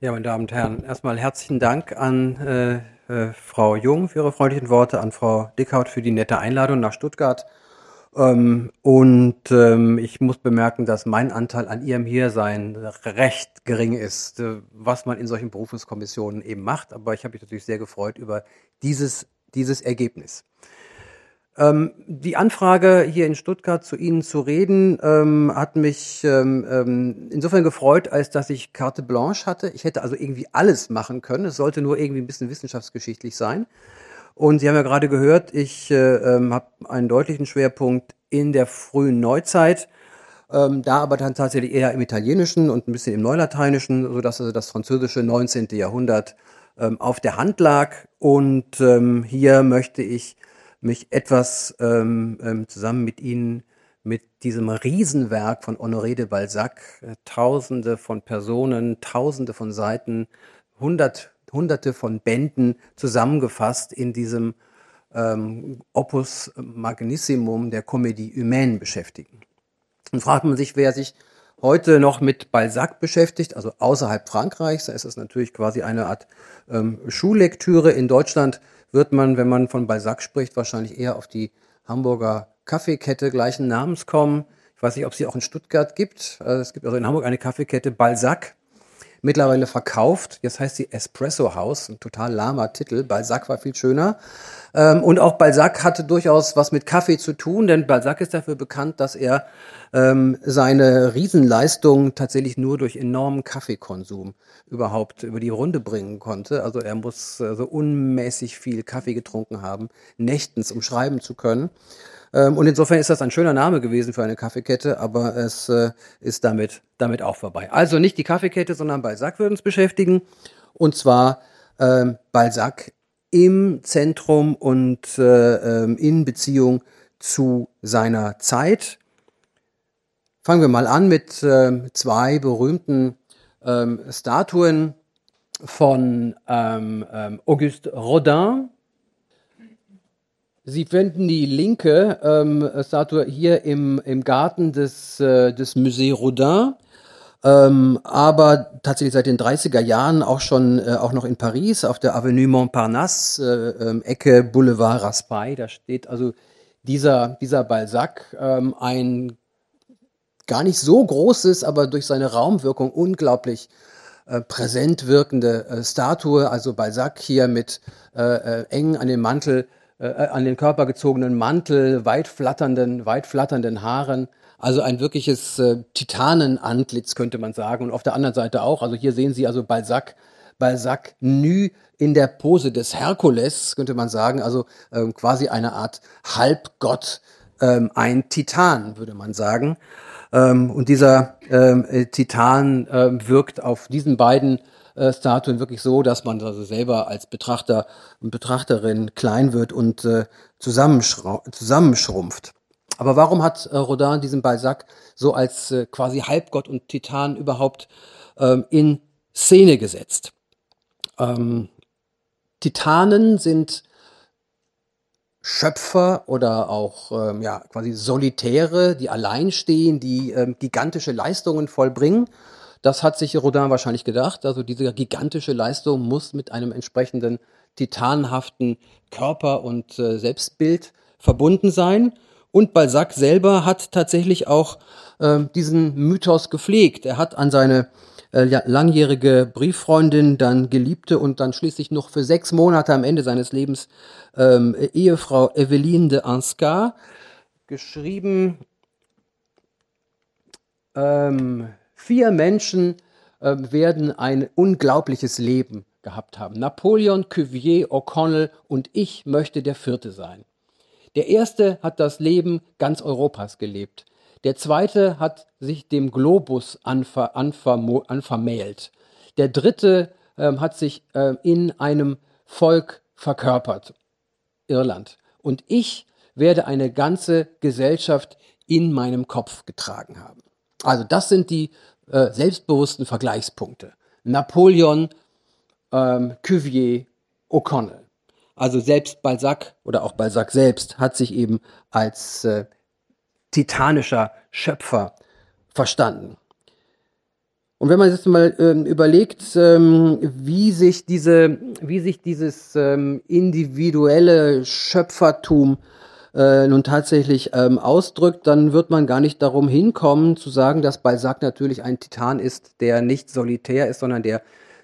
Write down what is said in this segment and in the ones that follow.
Ja, meine Damen und Herren, erstmal herzlichen Dank an äh, äh, Frau Jung für ihre freundlichen Worte, an Frau Dickhaut für die nette Einladung nach Stuttgart. Ähm, und ähm, ich muss bemerken, dass mein Anteil an ihrem Hiersein recht gering ist, äh, was man in solchen Berufungskommissionen eben macht. Aber ich habe mich natürlich sehr gefreut über dieses, dieses Ergebnis. Ähm, die Anfrage, hier in Stuttgart zu Ihnen zu reden, ähm, hat mich ähm, ähm, insofern gefreut, als dass ich Carte Blanche hatte. Ich hätte also irgendwie alles machen können. Es sollte nur irgendwie ein bisschen wissenschaftsgeschichtlich sein. Und Sie haben ja gerade gehört, ich äh, ähm, habe einen deutlichen Schwerpunkt in der frühen Neuzeit. Ähm, da aber dann tatsächlich eher im Italienischen und ein bisschen im Neulateinischen, sodass also das französische 19. Jahrhundert ähm, auf der Hand lag. Und ähm, hier möchte ich mich etwas ähm, ähm, zusammen mit Ihnen mit diesem Riesenwerk von Honoré de Balzac, äh, Tausende von Personen, Tausende von Seiten, hundert, Hunderte von Bänden zusammengefasst in diesem ähm, Opus Magnissimum der Comédie Humaine beschäftigen. Und fragt man sich, wer sich heute noch mit Balzac beschäftigt, also außerhalb Frankreichs, da ist es natürlich quasi eine Art ähm, Schullektüre. In Deutschland wird man, wenn man von Balzac spricht, wahrscheinlich eher auf die Hamburger Kaffeekette gleichen Namens kommen. Ich weiß nicht, ob sie auch in Stuttgart gibt. Äh, es gibt also in Hamburg eine Kaffeekette Balzac mittlerweile verkauft. Jetzt heißt sie Espresso House, ein total lahmer Titel. Balzac war viel schöner. Ähm, und auch Balzac hatte durchaus was mit Kaffee zu tun, denn Balzac ist dafür bekannt, dass er ähm, seine Riesenleistung tatsächlich nur durch enormen Kaffeekonsum überhaupt über die Runde bringen konnte. Also er muss äh, so unmäßig viel Kaffee getrunken haben, nächtens, um schreiben zu können. Ähm, und insofern ist das ein schöner Name gewesen für eine Kaffeekette, aber es äh, ist damit, damit auch vorbei. Also nicht die Kaffeekette, sondern Balzac wird uns beschäftigen. Und zwar ähm, Balzac im Zentrum und äh, ähm, in Beziehung zu seiner Zeit. Fangen wir mal an mit äh, zwei berühmten ähm, Statuen von ähm, ähm, Auguste Rodin. Sie finden die linke ähm, Statue hier im, im Garten des, äh, des Musée Rodin, ähm, aber tatsächlich seit den 30er Jahren auch schon äh, auch noch in Paris auf der Avenue Montparnasse, äh, ähm, Ecke Boulevard Raspail. Da steht also dieser, dieser Balzac, ähm, ein gar nicht so großes, aber durch seine Raumwirkung unglaublich äh, präsent wirkende äh, Statue, also Balzac hier mit äh, eng an den Mantel äh, an den Körper gezogenen Mantel, weit flatternden, weit flatternden Haaren. Also ein wirkliches äh, Titanenantlitz könnte man sagen. Und auf der anderen Seite auch. Also hier sehen Sie also Balzac, Balzac nü in der Pose des Herkules, könnte man sagen. Also ähm, quasi eine Art Halbgott, ähm, ein Titan, würde man sagen. Ähm, und dieser ähm, äh, Titan ähm, wirkt auf diesen beiden äh, Statuen wirklich so, dass man also selber als Betrachter und Betrachterin klein wird und äh, zusammenschrumpft. Aber warum hat äh, Rodin diesen Balzac so als äh, quasi Halbgott und Titan überhaupt ähm, in Szene gesetzt? Ähm, Titanen sind Schöpfer oder auch ähm, ja, quasi Solitäre, die allein stehen, die ähm, gigantische Leistungen vollbringen das hat sich Rodin wahrscheinlich gedacht. Also diese gigantische Leistung muss mit einem entsprechenden titanhaften Körper und äh, Selbstbild verbunden sein. Und Balzac selber hat tatsächlich auch äh, diesen Mythos gepflegt. Er hat an seine äh, langjährige Brieffreundin, dann Geliebte und dann schließlich noch für sechs Monate am Ende seines Lebens ähm, Ehefrau Eveline de Anscar geschrieben, ähm, Vier Menschen äh, werden ein unglaubliches Leben gehabt haben. Napoleon, Cuvier, O'Connell und ich möchte der vierte sein. Der erste hat das Leben ganz Europas gelebt. Der zweite hat sich dem Globus anver, anver, anvermählt. Der dritte äh, hat sich äh, in einem Volk verkörpert, Irland. Und ich werde eine ganze Gesellschaft in meinem Kopf getragen haben. Also das sind die äh, selbstbewussten Vergleichspunkte. Napoleon, ähm, Cuvier, O'Connell. Also selbst Balzac oder auch Balzac selbst hat sich eben als äh, titanischer Schöpfer verstanden. Und wenn man jetzt mal ähm, überlegt, ähm, wie sich diese, wie sich dieses ähm, individuelle Schöpfertum äh, nun tatsächlich ähm, ausdrückt, dann wird man gar nicht darum hinkommen zu sagen, dass Balzac natürlich ein Titan ist, der nicht solitär ist, sondern der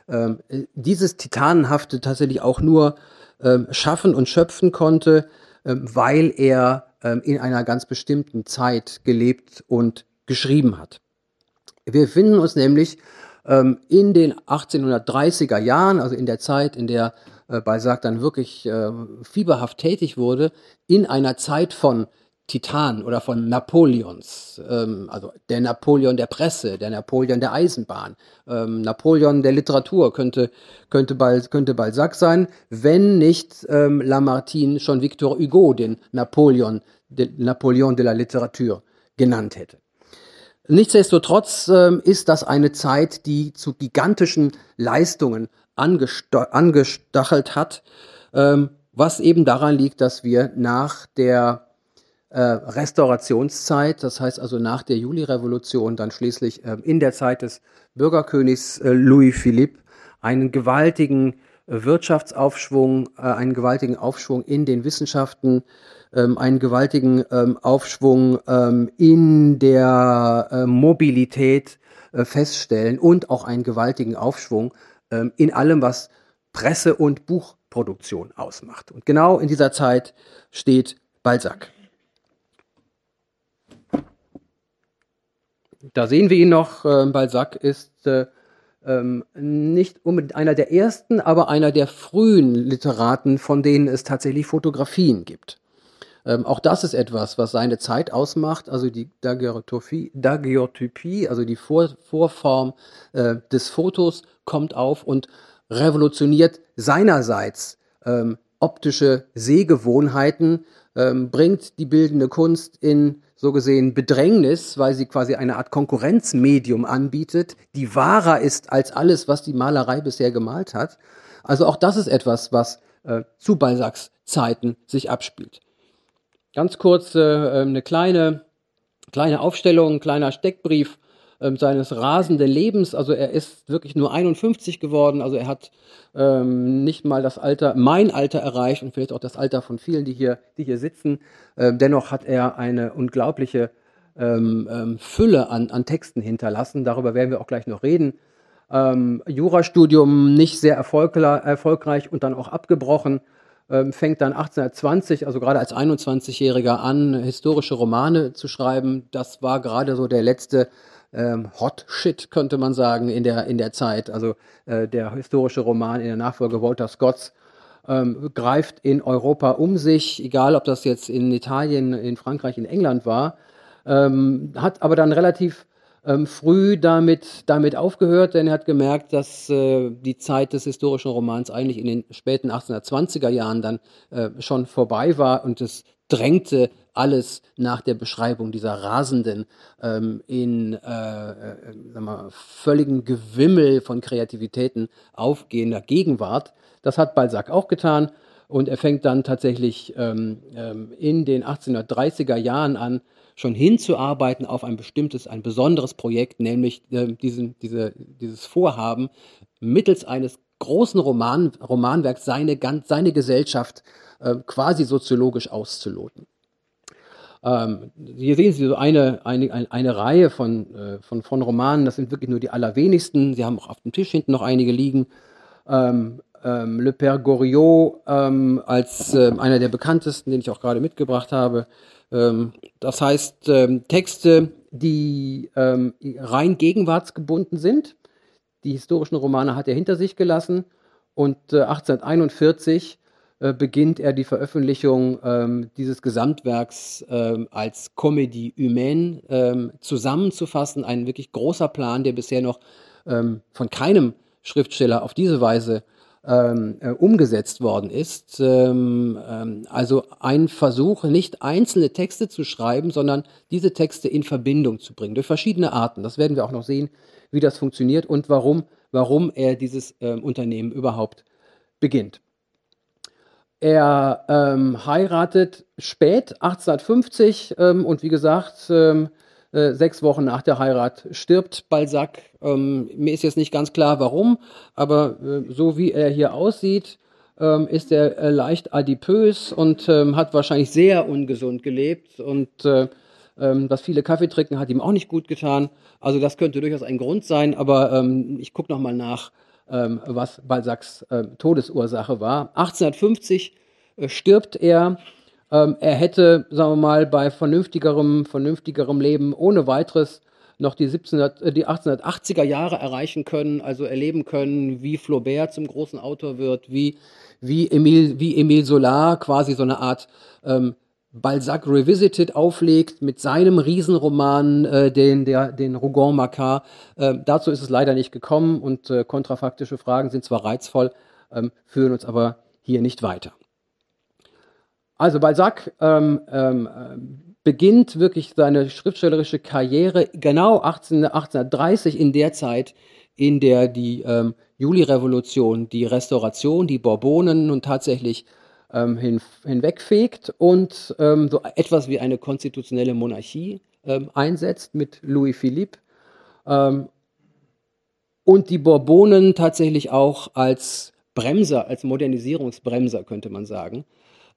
ähm, dieses Titanenhafte tatsächlich auch nur ähm, schaffen und schöpfen konnte, ähm, weil er ähm, in einer ganz bestimmten Zeit gelebt und geschrieben hat. Wir finden uns nämlich ähm, in den 1830er Jahren, also in der Zeit, in der äh, Balzac dann wirklich äh, fieberhaft tätig wurde, in einer Zeit von Titan oder von Napoleons, ähm, also der Napoleon der Presse, der Napoleon der Eisenbahn, ähm, Napoleon der Literatur könnte, könnte, Bal könnte Balzac sein, wenn nicht ähm, Lamartine schon Victor Hugo den Napoleon, den Napoleon de la Literature genannt hätte. Nichtsdestotrotz ähm, ist das eine Zeit, die zu gigantischen Leistungen angestachelt hat, ähm, was eben daran liegt, dass wir nach der äh, Restaurationszeit, das heißt also nach der Julirevolution, dann schließlich äh, in der Zeit des Bürgerkönigs äh, Louis Philippe, einen gewaltigen Wirtschaftsaufschwung, äh, einen gewaltigen Aufschwung in den Wissenschaften ähm, einen gewaltigen ähm, Aufschwung ähm, in der äh, Mobilität äh, feststellen und auch einen gewaltigen Aufschwung ähm, in allem, was Presse- und Buchproduktion ausmacht. Und genau in dieser Zeit steht Balzac. Da sehen wir ihn noch. Äh, Balzac ist äh, ähm, nicht unbedingt einer der ersten, aber einer der frühen Literaten, von denen es tatsächlich Fotografien gibt. Ähm, auch das ist etwas, was seine Zeit ausmacht, also die Daguerreotypie, also die Vor Vorform äh, des Fotos kommt auf und revolutioniert seinerseits ähm, optische Sehgewohnheiten, ähm, bringt die bildende Kunst in so gesehen Bedrängnis, weil sie quasi eine Art Konkurrenzmedium anbietet, die wahrer ist als alles, was die Malerei bisher gemalt hat. Also auch das ist etwas, was äh, zu Balzacs Zeiten sich abspielt. Ganz kurz äh, ähm, eine kleine, kleine Aufstellung, ein kleiner Steckbrief äh, seines rasenden Lebens. Also er ist wirklich nur 51 geworden. Also er hat ähm, nicht mal das Alter, mein Alter erreicht und vielleicht auch das Alter von vielen, die hier, die hier sitzen. Äh, dennoch hat er eine unglaubliche ähm, ähm, Fülle an, an Texten hinterlassen. Darüber werden wir auch gleich noch reden. Ähm, Jurastudium nicht sehr erfolgreich und dann auch abgebrochen ähm, fängt dann 1820, also gerade als 21-Jähriger an, historische Romane zu schreiben. Das war gerade so der letzte ähm, Hot Shit, könnte man sagen, in der, in der Zeit. Also äh, der historische Roman in der Nachfolge Walter Scotts ähm, greift in Europa um sich, egal ob das jetzt in Italien, in Frankreich, in England war, ähm, hat aber dann relativ ähm, früh damit, damit aufgehört, denn er hat gemerkt, dass äh, die Zeit des historischen Romans eigentlich in den späten 1820er Jahren dann äh, schon vorbei war und es drängte alles nach der Beschreibung dieser rasenden, ähm, in äh, äh, mal, völligen Gewimmel von Kreativitäten aufgehender Gegenwart. Das hat Balzac auch getan und er fängt dann tatsächlich ähm, ähm, in den 1830er Jahren an, schon hinzuarbeiten auf ein bestimmtes, ein besonderes Projekt, nämlich äh, diesen, diese, dieses Vorhaben, mittels eines großen Roman, Romanwerks seine, seine Gesellschaft äh, quasi soziologisch auszuloten. Ähm, hier sehen Sie so eine, eine, eine, Reihe von, äh, von, von Romanen, das sind wirklich nur die allerwenigsten. Sie haben auch auf dem Tisch hinten noch einige liegen. Ähm, ähm, Le Père Goriot ähm, als äh, einer der bekanntesten, den ich auch gerade mitgebracht habe, das heißt, ähm, Texte, die ähm, rein gegenwartsgebunden sind. Die historischen Romane hat er hinter sich gelassen und 1841 äh, äh, beginnt er die Veröffentlichung dieses Gesamtwerks als Comédie humaine zusammenzufassen. Ein wirklich großer Plan, der bisher noch von keinem Schriftsteller auf diese Weise ähm, äh, umgesetzt worden ist. Ähm, ähm, also ein Versuch, nicht einzelne Texte zu schreiben, sondern diese Texte in Verbindung zu bringen, durch verschiedene Arten. Das werden wir auch noch sehen, wie das funktioniert und warum, warum er dieses ähm, Unternehmen überhaupt beginnt. Er ähm, heiratet spät, 1850, ähm, und wie gesagt, Äh, sechs Wochen nach der Heirat stirbt Balzac. Ähm, mir ist jetzt nicht ganz klar, warum, aber äh, so wie er hier aussieht, ähm, ist er äh, leicht adipös und ähm, hat wahrscheinlich sehr ungesund gelebt und äh, ähm, das viele Kaffee trinken hat ihm auch nicht gut getan. Also das könnte durchaus ein Grund sein, aber ähm, ich gucke nochmal nach, ähm, was Balzacs äh, Todesursache war. 1850 äh, stirbt er. Ähm, er hätte, sagen wir mal, bei vernünftigerem, vernünftigerem Leben ohne weiteres noch die, 1700, äh, die 1880er Jahre erreichen können, also erleben können, wie Flaubert zum großen Autor wird, wie, wie, Emile, wie Emile Solar quasi so eine Art ähm, Balzac Revisited auflegt mit seinem Riesenroman, äh, den, der, den Rougon Macquart. Äh, dazu ist es leider nicht gekommen und äh, kontrafaktische Fragen sind zwar reizvoll, ähm, führen uns aber hier nicht weiter. Also Balzac ähm, ähm, beginnt wirklich seine schriftstellerische Karriere genau 18, 1830 in der Zeit, in der die ähm, Juli-Revolution, die Restauration, die Bourbonen nun tatsächlich ähm, hin, hinwegfegt und ähm, so etwas wie eine konstitutionelle Monarchie ähm, einsetzt mit Louis Philippe ähm, und die Bourbonen tatsächlich auch als Bremser, als Modernisierungsbremser könnte man sagen,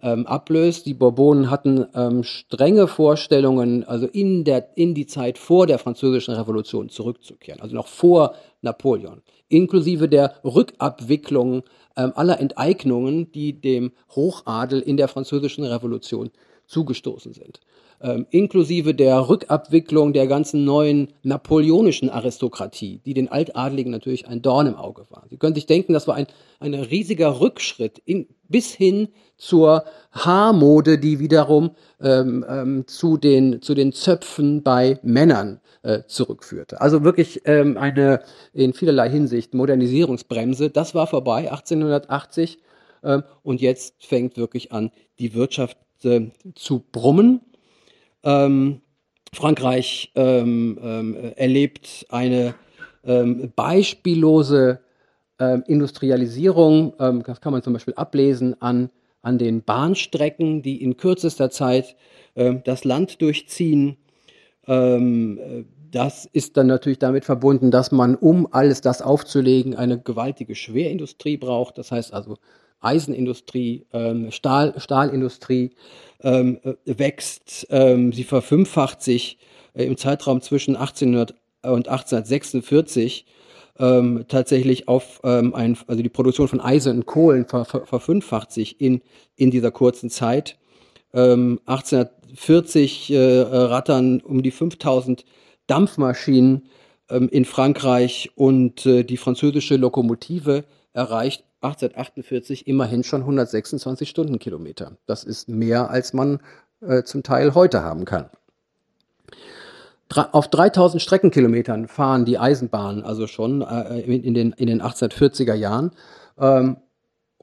ähm, ablöst. Die Bourbonen hatten ähm, strenge Vorstellungen, also in, der, in die Zeit vor der Französischen Revolution zurückzukehren, also noch vor Napoleon, inklusive der Rückabwicklung ähm, aller Enteignungen, die dem Hochadel in der Französischen Revolution zugestoßen sind. Ähm, inklusive der Rückabwicklung der ganzen neuen napoleonischen Aristokratie, die den Altadligen natürlich ein Dorn im Auge war. Sie können sich denken, das war ein, ein riesiger Rückschritt in, bis hin zur Haarmode, die wiederum ähm, ähm, zu, den, zu den Zöpfen bei Männern äh, zurückführte. Also wirklich ähm, eine in vielerlei Hinsicht Modernisierungsbremse. Das war vorbei 1880 ähm, und jetzt fängt wirklich an, die Wirtschaft äh, zu brummen. Ähm, Frankreich ähm, ähm, erlebt eine ähm, beispiellose ähm, Industrialisierung. Ähm, das kann man zum Beispiel ablesen an, an den Bahnstrecken, die in kürzester Zeit das Land durchziehen. Das ist dann natürlich damit verbunden, dass man, um alles das aufzulegen, eine gewaltige Schwerindustrie braucht. Das heißt also Eisenindustrie, ähm, Stahl, Stahlindustrie ähm, äh, wächst. Ähm, sie verfünffacht sich äh, im Zeitraum zwischen 1800 und 1846 ähm, tatsächlich auf ähm, ein, also die Produktion von Eisen und Kohlen ver, ver, verfünffacht sich in, in dieser kurzen Zeit. Ähm, 1840 äh, rattern um die 5000 Dampfmaschinen ähm, in Frankreich und äh, die französische Lokomotive erreicht 1848 immerhin schon 126 Stundenkilometer. Das ist mehr, als man äh, zum Teil heute haben kann. Auf 3000 Streckenkilometern fahren die Eisenbahnen also schon äh, in, den, in den 1840er Jahren. Ähm,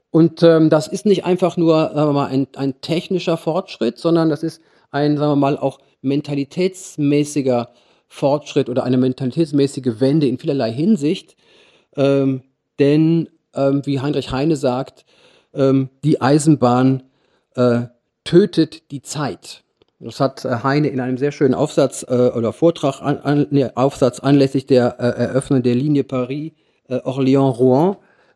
und ähm, das ist nicht einfach nur sagen wir mal, ein, ein technischer Fortschritt, sondern das ist ein, sagen wir mal, auch mentalitätsmäßiger Fortschritt oder eine mentalitätsmäßige Wende in vielerlei Hinsicht. Ähm, denn ähm, wie Heinrich Heine sagt, ähm, die Eisenbahn äh, tötet die Zeit. Das hat äh, Heine in einem sehr schönen Aufsatz äh, oder Vortrag, an, an, nee, Aufsatz anlässlich der äh, Eröffnung der Linie Paris, äh,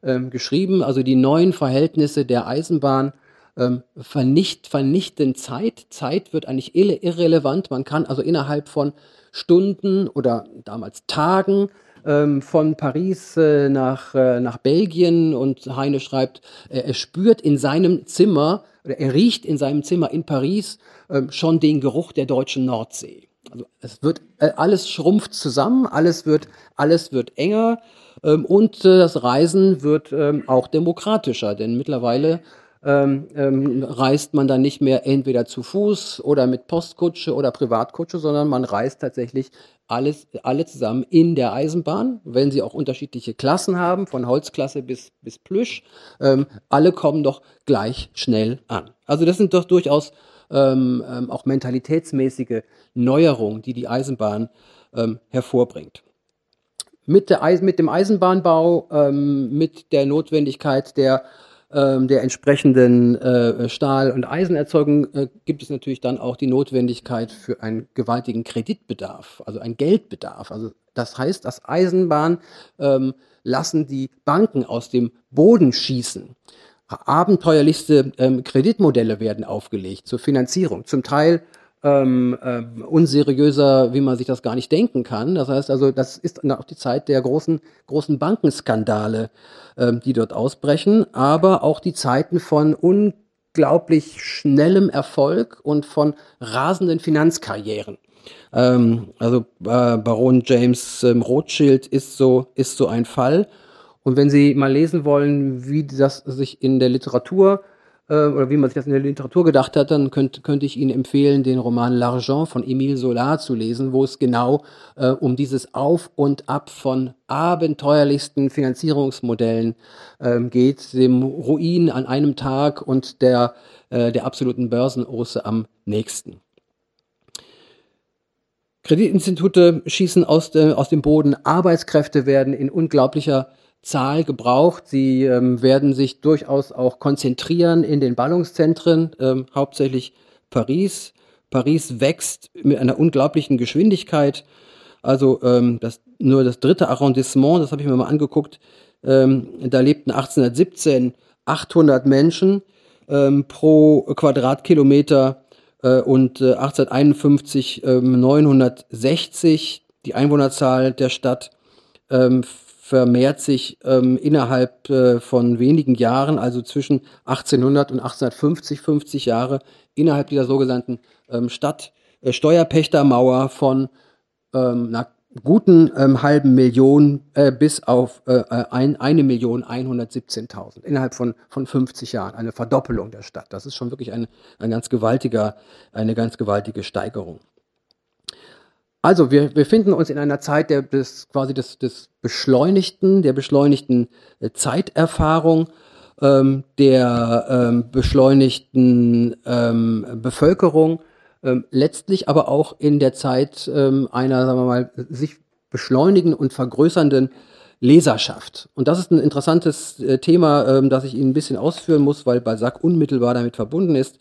ähm, geschrieben. Also die neuen Verhältnisse der Eisenbahn ähm, vernicht, vernichten Zeit. Zeit wird eigentlich irrelevant. Man kann also innerhalb von Stunden oder damals Tagen ähm, von Paris äh, nach, äh, nach Belgien und Heine schreibt, äh, er spürt in seinem Zimmer oder er riecht in seinem Zimmer in Paris ähm, schon den Geruch der deutschen Nordsee. Also es wird äh, alles schrumpft zusammen, alles wird alles wird enger ähm, und äh, das Reisen wird ähm, auch demokratischer, denn mittlerweile ähm, ähm, reist man dann nicht mehr entweder zu Fuß oder mit Postkutsche oder Privatkutsche, sondern man reist tatsächlich alles, alle zusammen in der Eisenbahn, wenn sie auch unterschiedliche Klassen haben, von Holzklasse bis, bis Plüsch. Ähm, alle kommen doch gleich schnell an. Also das sind doch durchaus ähm, ähm, auch mentalitätsmäßige Neuerungen, die die Eisenbahn ähm, hervorbringt. Mit, der Eis mit dem Eisenbahnbau, ähm, mit der Notwendigkeit der ähm, der entsprechenden äh, Stahl- und Eisenerzeugung äh, gibt es natürlich dann auch die Notwendigkeit für einen gewaltigen Kreditbedarf, also einen Geldbedarf. Also das heißt, das Eisenbahn ähm, lassen die Banken aus dem Boden schießen. Abenteuerlichste ähm, Kreditmodelle werden aufgelegt zur Finanzierung, zum Teil ähm, äh, unseriöser, wie man sich das gar nicht denken kann. Das heißt also, das ist auch die Zeit der großen, großen Bankenskandale, ähm, die dort ausbrechen, aber auch die Zeiten von unglaublich schnellem Erfolg und von rasenden Finanzkarrieren. Ähm, also äh, Baron James ähm, Rothschild ist so, ist so ein Fall. Und wenn Sie mal lesen wollen, wie das sich in der Literatur äh, oder wie man sich das in der Literatur gedacht hat, dann könnte, könnte ich Ihnen empfehlen, den Roman L'Argent von Émile Zola zu lesen, wo es genau äh, um dieses Auf und Ab von abenteuerlichsten Finanzierungsmodellen äh, geht, dem Ruin an einem Tag und der, äh, der absoluten Börsenose am nächsten. Kreditinstitute schießen aus, de, aus dem Boden, Arbeitskräfte werden in unglaublicher Zahl gebraucht. Sie ähm, werden sich durchaus auch konzentrieren in den Ballungszentren, ähm, hauptsächlich Paris. Paris wächst mit einer unglaublichen Geschwindigkeit. Also ähm, das, nur das dritte Arrondissement, das habe ich mir mal angeguckt, ähm, da lebten 1817 800 Menschen ähm, pro Quadratkilometer äh, und äh, 1851 ähm, 960. Die Einwohnerzahl der Stadt ähm, vermehrt sich ähm, innerhalb äh, von wenigen Jahren, also zwischen 1800 und 1850, 50 Jahre, innerhalb dieser sogenannten ähm, Stadt äh, Steuerpächtermauer von ähm, einer guten ähm, halben Million äh, bis auf äh, äh ein, eine Million 117.000 innerhalb von, von 50 Jahren. Eine Verdoppelung der Stadt. Das ist schon wirklich ein, ein ganz gewaltiger, eine ganz gewaltige Steigerung. Also wir befinden uns in einer Zeit der des, quasi des, des beschleunigten, der beschleunigten äh, Zeiterfahrung, ähm, der ähm, beschleunigten ähm, Bevölkerung, ähm, letztlich aber auch in der Zeit ähm, einer, sagen wir mal, sich beschleunigen und vergrößernden Leserschaft. Und das ist ein interessantes äh, Thema, ähm, das ich Ihnen ein bisschen ausführen muss, weil Balzac unmittelbar damit verbunden ist.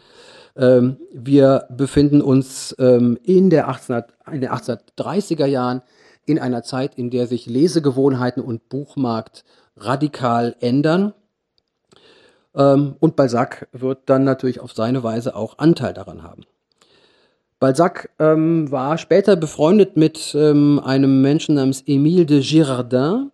Ähm, wir befinden uns ähm, in, der 1800, in den 1830er Jahren in einer Zeit, in der sich Lesegewohnheiten und Buchmarkt radikal ändern. Ähm, und Balzac wird dann natürlich auf seine Weise auch Anteil daran haben. Balzac ähm, war später befreundet mit ähm, einem Menschen namens Émile de Girardin,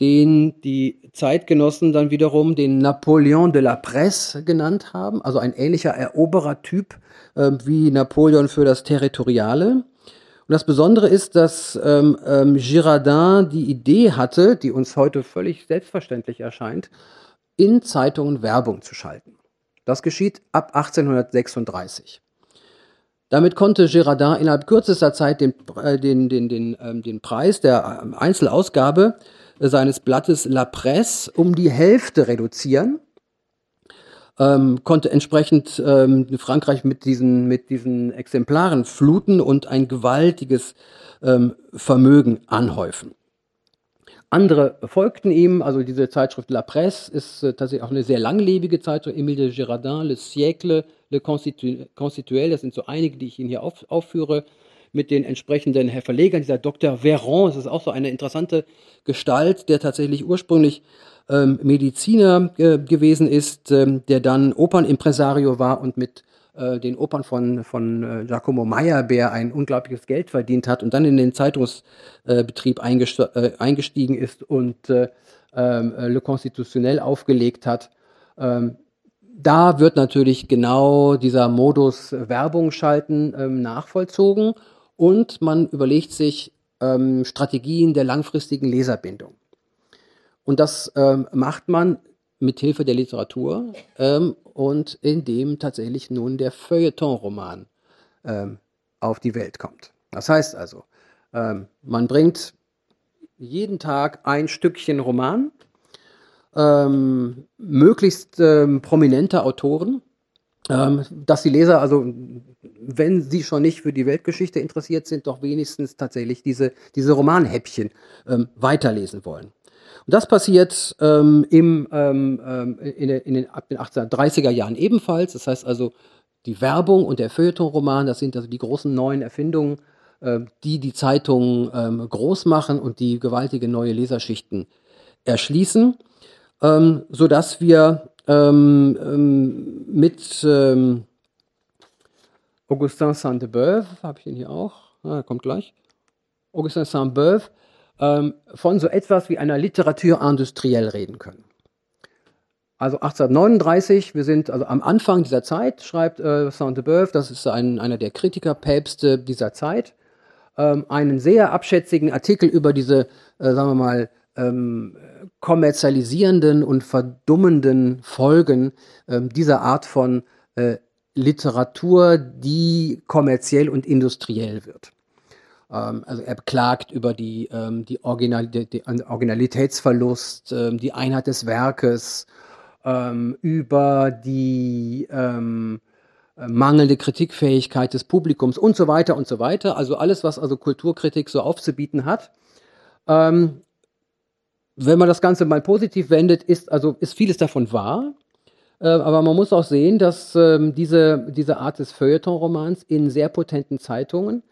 den die Zeitgenossen dann wiederum den Napoleon de la Presse genannt haben, also ein ähnlicher Eroberertyp äh, wie Napoleon für das Territoriale. Und das Besondere ist, dass ähm, ähm, Girardin die Idee hatte, die uns heute völlig selbstverständlich erscheint, in Zeitungen Werbung zu schalten. Das geschieht ab 1836. Damit konnte Girardin innerhalb kürzester Zeit den, äh, den, den, den, ähm, den Preis der ähm, Einzelausgabe seines Blattes La Presse um die Hälfte reduzieren. Ähm, konnte entsprechend ähm, Frankreich mit diesen, mit diesen Exemplaren fluten und ein gewaltiges ähm, Vermögen anhäufen. Andere folgten ihm, also diese Zeitschrift La Presse ist äh, tatsächlich auch eine sehr langlebige Zeitschrift, Émile de Girardin, Le Siècle, Le Constituel, das sind so einige, die ich Ihnen hier auf, aufführe mit den entsprechenden Verlegern, dieser Dr. Veron, das ist auch so eine interessante Gestalt, der tatsächlich ursprünglich ähm, Mediziner äh, gewesen ist, ähm, der dann Opernimpresario war und mit äh, den Opern von, von äh, Giacomo Meyerbeer ein unglaubliches Geld verdient hat und dann in den Zeitungsbetrieb äh, eingestiegen ist und äh, ähm, Le Constitutionnel aufgelegt hat. Ähm, da wird natürlich genau dieser Modus Werbung schalten ähm, nachvollzogen und man überlegt sich ähm, Strategien der langfristigen Leserbindung. Und das ähm, macht man mit Hilfe der Literatur ähm, und indem tatsächlich nun der Feuilleton-Roman ähm, auf die Welt kommt. Das heißt also, ähm, man bringt jeden Tag ein Stückchen Roman, ähm, möglichst prominente Autoren, dass die Leser also wenn sie schon nicht für die Weltgeschichte interessiert sind, doch wenigstens tatsächlich diese, diese Romanhäppchen ähm, weiterlesen wollen. Und das passiert ähm, im, ähm, ähm in, in, den, ab den 1830er Jahren ebenfalls. Das heißt also, die Werbung und der Feuilleton-Roman, das sind also die großen neuen Erfindungen, äh, die die Zeitungen ähm, groß machen und die gewaltige neue Leserschichten erschließen, ähm, sodass wir ähm, ähm, mit ähm, Augustin Saint-Beuve, habe ich ihn hier auch, ah, kommt gleich, Augustin Saint-Beuve, ähm, von so etwas wie einer Literatur industriell reden können. Also 1839, wir sind also am Anfang dieser Zeit, schreibt äh, Saint-Beuve, das ist ein, einer der Kritikerpäpste dieser Zeit, ähm, einen sehr abschätzigen Artikel über diese, äh, sagen wir mal, ähm, kommerzialisierenden und verdummenden Folgen ähm, dieser Art von äh, Literatur, die kommerziell und industriell wird. Ähm, also er beklagt über die, ähm, die, Original, die Originalitätsverlust, ähm, die Einheit des Werkes, ähm, über die mangelnde Kritikfähigkeit des Publikums und so weiter und so weiter. Also alles, was also Kulturkritik so aufzubieten hat. Ähm, wenn man das Ganze mal positiv wendet, ist also ist vieles davon wahr. Äh, aber man muss auch sehen, dass ähm, diese, diese Art des Feuilleton-Romans in sehr potenten Zeitungen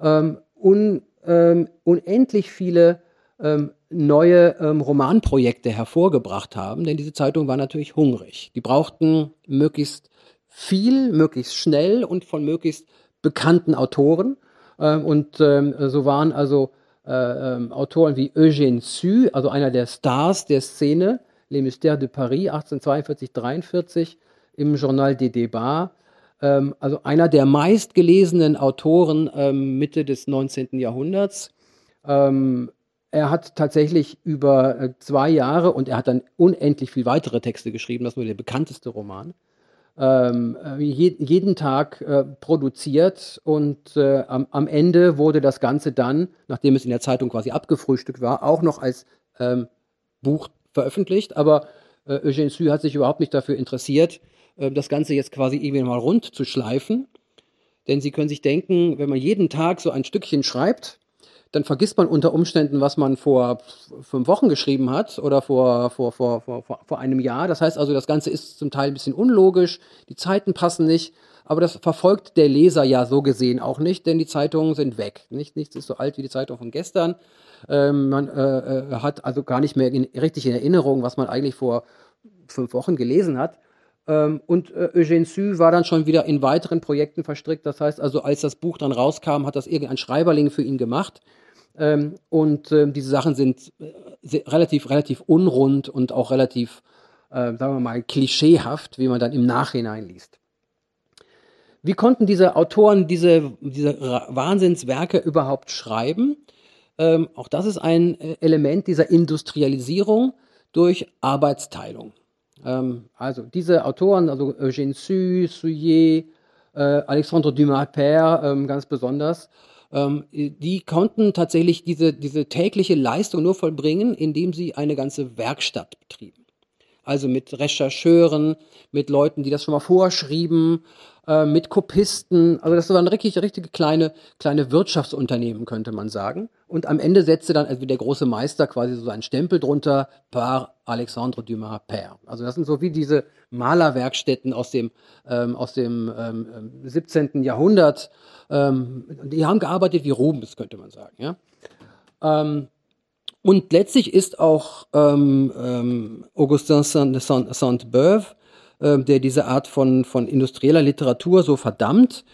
ähm, un, ähm, unendlich viele ähm, neue ähm, Romanprojekte hervorgebracht haben, denn diese Zeitung war natürlich hungrig. Die brauchten möglichst viel, möglichst schnell und von möglichst bekannten Autoren. Ähm, und so waren also Autoren wie Eugène Sue, also einer der Stars der Szene, Les Mystères de Paris 1842-43 im Journal des Débats, ähm, also einer der meistgelesenen Autoren ähm, Mitte des 19. Jahrhunderts. Ähm, er hat tatsächlich über äh, zwei Jahre und er hat dann unendlich viel weitere Texte geschrieben, das ist nur der bekannteste Roman, ähm, äh, je, jeden Tag äh, produziert und äh, am, am, Ende wurde das Ganze dann, nachdem es in der Zeitung quasi abgefrühstückt war, auch noch als ähm, Buch veröffentlicht. Aber äh, Eugène Sue hat sich überhaupt nicht dafür interessiert, äh, das Ganze jetzt quasi irgendwie mal rund zu schleifen. Denn Sie können sich denken, wenn man jeden Tag so ein Stückchen schreibt, dann vergisst man unter Umständen, was man vor fünf Wochen geschrieben hat oder vor, vor, vor, vor, vor einem Jahr. Das heißt also, das Ganze ist zum Teil ein bisschen unlogisch, die Zeiten passen nicht, aber das verfolgt der Leser ja so gesehen auch nicht, denn die Zeitungen sind weg. Nicht, nichts ist so alt wie die Zeitung von gestern. Ähm, man äh, äh hat also gar nicht mehr in, richtig in Erinnerung, was man eigentlich vor fünf Wochen gelesen hat. Ähm, und äh, Eugène Sue war dann schon wieder in weiteren Projekten verstrickt. Das heißt also, als das Buch dann rauskam, hat das irgendein Schreiberling für ihn gemacht. Ähm, und ähm, diese Sachen sind äh, relativ, relativ unrund und auch relativ, äh, sagen wir mal, klischeehaft, wie man dann im Nachhinein liest. Wie konnten diese Autoren diese, diese Wahnsinnswerke überhaupt schreiben? Ähm, auch das ist ein äh, Element dieser Industrialisierung durch Arbeitsteilung. Ähm, also diese Autoren, also Eugène Sue, Souillet, äh, Alexandre Dumas-Père ähm, ganz besonders, ähm, die konnten tatsächlich diese, diese tägliche Leistung nur vollbringen, indem sie eine ganze Werkstatt betrieben. Also mit Rechercheuren, mit Leuten, die das schon mal vorschrieben, äh, mit Kopisten. Also das waren richtig, richtige kleine, kleine Wirtschaftsunternehmen, könnte man sagen. Und am Ende setzte dann also der große Meister quasi so einen Stempel drunter, par Alexandre Dumas Père. Also das sind so wie diese Malerwerkstätten aus dem, ähm, aus dem ähm, 17. Ähm, Jahrhundert. Ähm, die haben gearbeitet wie Rubens, könnte man sagen. Ja? Und letztlich ist auch ähm, ähm, Augustin Saint-Beuve, äh, der diese Art von, von industrieller Literatur so verdammt,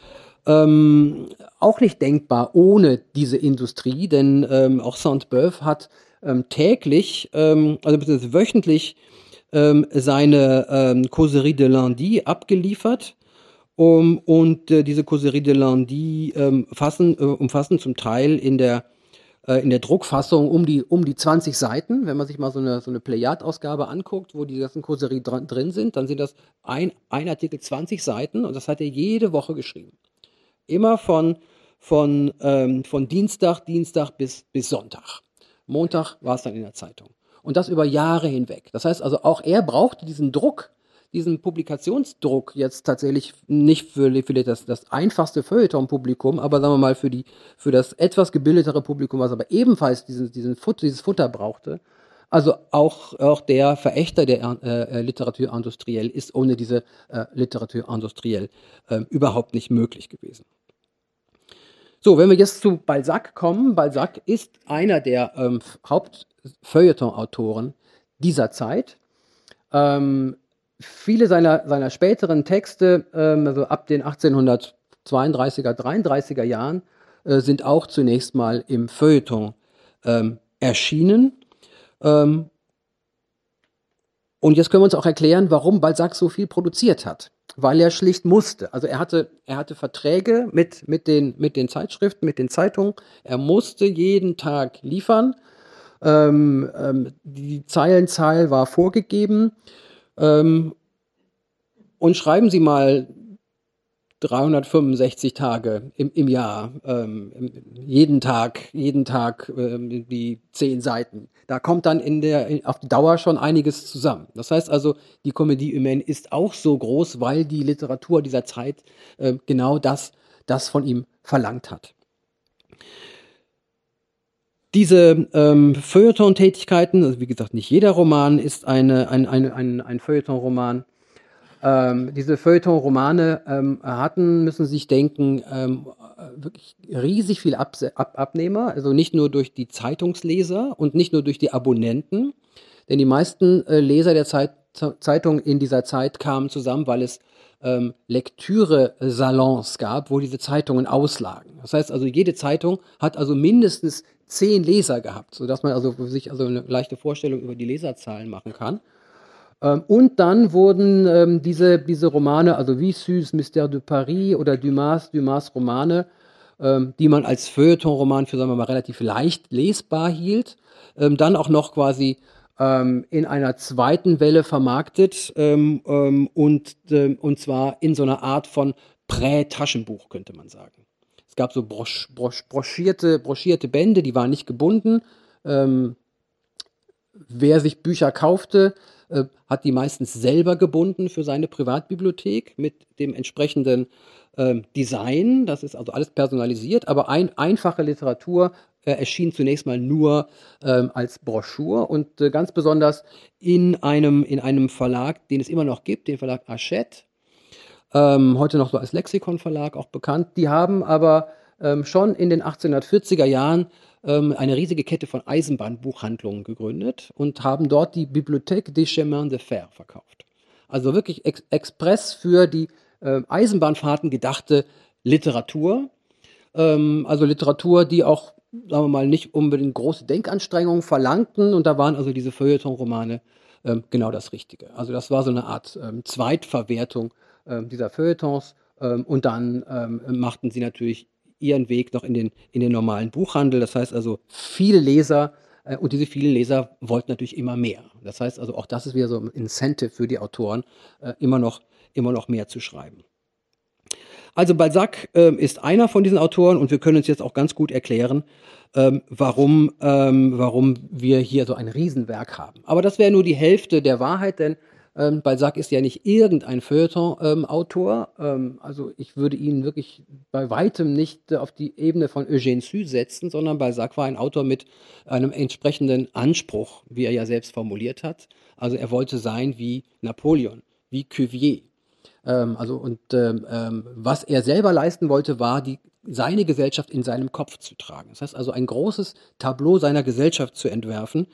ähm, auch nicht denkbar ohne diese Industrie, denn ähm, auch Saint-Beuve hat ähm, täglich, ähm, also beziehungsweise wöchentlich, ähm, seine ähm, Causerie de Lundi abgeliefert. Um, und äh, diese Causerie de Lundi ähm, fassen, äh, umfassen zum Teil in der äh, in der Druckfassung um die, um die 20 Seiten. Wenn man sich mal so eine, so eine Plejad-Ausgabe anguckt, wo die ganzen Kurserie drin, drin sind, dann sind das ein, ein Artikel 20 Seiten und das hat er jede Woche geschrieben. Immer von, von, ähm, von Dienstag, Dienstag bis, bis Sonntag. Montag war es dann in der Zeitung. Und das über Jahre hinweg. Das heißt also, auch er brauchte diesen Druck, diesen Publikationsdruck jetzt tatsächlich nicht für, für das, das einfachste Feuilleton-Publikum, aber sagen wir mal für, die, für das etwas gebildetere Publikum, was aber ebenfalls diesen, diesen Fut, dieses Futter brauchte, Also auch, auch der Verächter der äh, Literatur industriell ist ohne diese äh, Literatur industriell äh, überhaupt nicht möglich gewesen. So, wenn wir jetzt zu Balzac kommen, Balzac ist einer der ähm, Hauptfeuilleton-Autoren dieser Zeit. Ähm, viele seiner, seiner späteren Texte, ähm, also ab den 1832er, 33er Jahren, äh, sind auch zunächst mal im Feuilleton ähm, erschienen. Ähm, und jetzt können wir uns auch erklären, warum Balzac so viel produziert hat. Weil er schlicht musste. Also er hatte, er hatte Verträge mit, mit, den, mit den Zeitschriften, mit den Zeitungen. Er musste jeden Tag liefern. Ähm, ähm, die Zeilenzahl war vorgegeben. Ähm, und schreiben Sie mal 365 Tage im, im Jahr, ähm, jeden Tag, jeden Tag ähm, die zehn Seiten. Da kommt dann in der, auf die Dauer schon einiges zusammen. Das heißt also, die Comédie Humaine ist auch so groß, weil die Literatur dieser Zeit äh, genau das, das von ihm verlangt hat. Diese ähm, Feuilleton-Tätigkeiten, also wie gesagt, nicht jeder Roman ist eine, ein, ein, ein, ein Feuilleton-Roman, ähm, diese Feuilleton-Romane ähm, hatten, müssen Sie sich denken, ähm, wirklich riesig viel Ab Ab Abnehmer, also nicht nur durch die Zeitungsleser und nicht nur durch die Abonnenten, denn die meisten äh, Leser der Zeit Zeitung in dieser Zeit kamen zusammen, weil es ähm, Lektüre-Salons gab, wo diese Zeitungen auslagen. Das heißt also, jede Zeitung hat also mindestens zehn Leser gehabt, sodass man also sich also eine leichte Vorstellung über die Leserzahlen machen kann. Ähm, und dann wurden ähm, diese, diese Romane, also wie Süß, Mystère de Paris oder Dumas, Dumas Romane, ähm, die man als Feuilleton-Roman für, sagen wir mal, relativ leicht lesbar hielt, ähm, dann auch noch quasi ähm, in einer zweiten Welle vermarktet ähm, und, und zwar in so einer Art von Prä-Taschenbuch, könnte man sagen. Gab so brosch, brosch, broschierte, broschierte Bände, die waren nicht gebunden. wer sich Bücher kaufte, äh, hat die meistens selber gebunden für seine Privatbibliothek mit dem entsprechenden äh, Design. Das ist also alles personalisiert, aber ein, einfache Literatur äh, erschien zunächst mal nur ähm, als Broschüre und äh, ganz besonders in einem, in einem Verlag, den es immer noch gibt, den Verlag Hachette, ähm, heute noch so als Lexikon-Verlag auch bekannt. Die haben aber ähm, schon in den 1840er Jahren ähm, eine riesige Kette von Eisenbahnbuchhandlungen gegründet und haben dort die Bibliothèque des Chemins de Fer verkauft. Also wirklich ex express für die äh, Eisenbahnfahrten gedachte Literatur. Ähm, also Literatur, die auch, sagen wir mal, nicht unbedingt große Denkanstrengungen verlangten. Und da waren also diese Feuilleton-Romane ähm, genau das Richtige. Also das war so eine Art ähm, Zweitverwertung dieser Feuilletons. Ähm, und dann machten sie natürlich ihren Weg noch in den, in den normalen Buchhandel. Das heißt also, viele Leser äh, und diese vielen Leser wollten natürlich immer mehr. Das heißt also, auch das ist wieder so ein Incentive für die Autoren, äh, immer, noch, immer noch mehr zu schreiben. Also Balzac äh, ist einer von diesen Autoren und wir können uns jetzt auch ganz gut erklären, ähm, warum, ähm, warum wir hier so ein Riesenwerk haben. Aber das wäre nur die Hälfte der Wahrheit, denn ähm, Balzac ist ja nicht irgendein Feuilleton-Autor. Ähm, also ich würde ihn wirklich bei weitem nicht äh, auf die Ebene von Eugène Sue setzen, sondern Balzac war ein Autor mit einem entsprechenden Anspruch, wie er ja selbst formuliert hat. Also er wollte sein wie Napoleon, wie Cuvier. Ähm, also und ähm, ähm, was er selber leisten wollte, war die seine Gesellschaft in seinem Kopf zu tragen. Das heißt also ein großes Tableau seiner Gesellschaft zu entwerfen.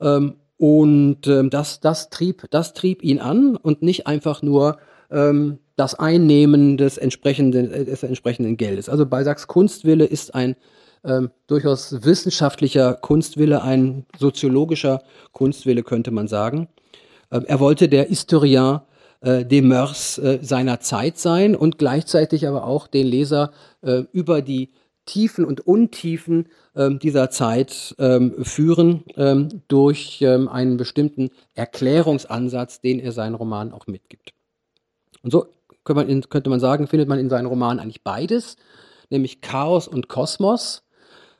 Ähm, und ähm, das, das, trieb, das trieb ihn an und nicht einfach nur ähm, das Einnehmen des entsprechenden, äh, des entsprechenden Geldes. Also Balzacs Kunstwille ist ein ähm, durchaus wissenschaftlicher Kunstwille, ein soziologischer Kunstwille, könnte man sagen. Ähm, er wollte der Historien äh, des Mœurs äh, seiner Zeit sein und gleichzeitig aber auch den Leser äh, über die Tiefen und Untiefen ähm, dieser Zeit ähm, führen ähm, durch ähm, einen bestimmten Erklärungsansatz, den er seinen Roman auch mitgibt. Und so könnte man, könnte man sagen, findet man in seinen Romanen eigentlich beides, nämlich Chaos und Kosmos.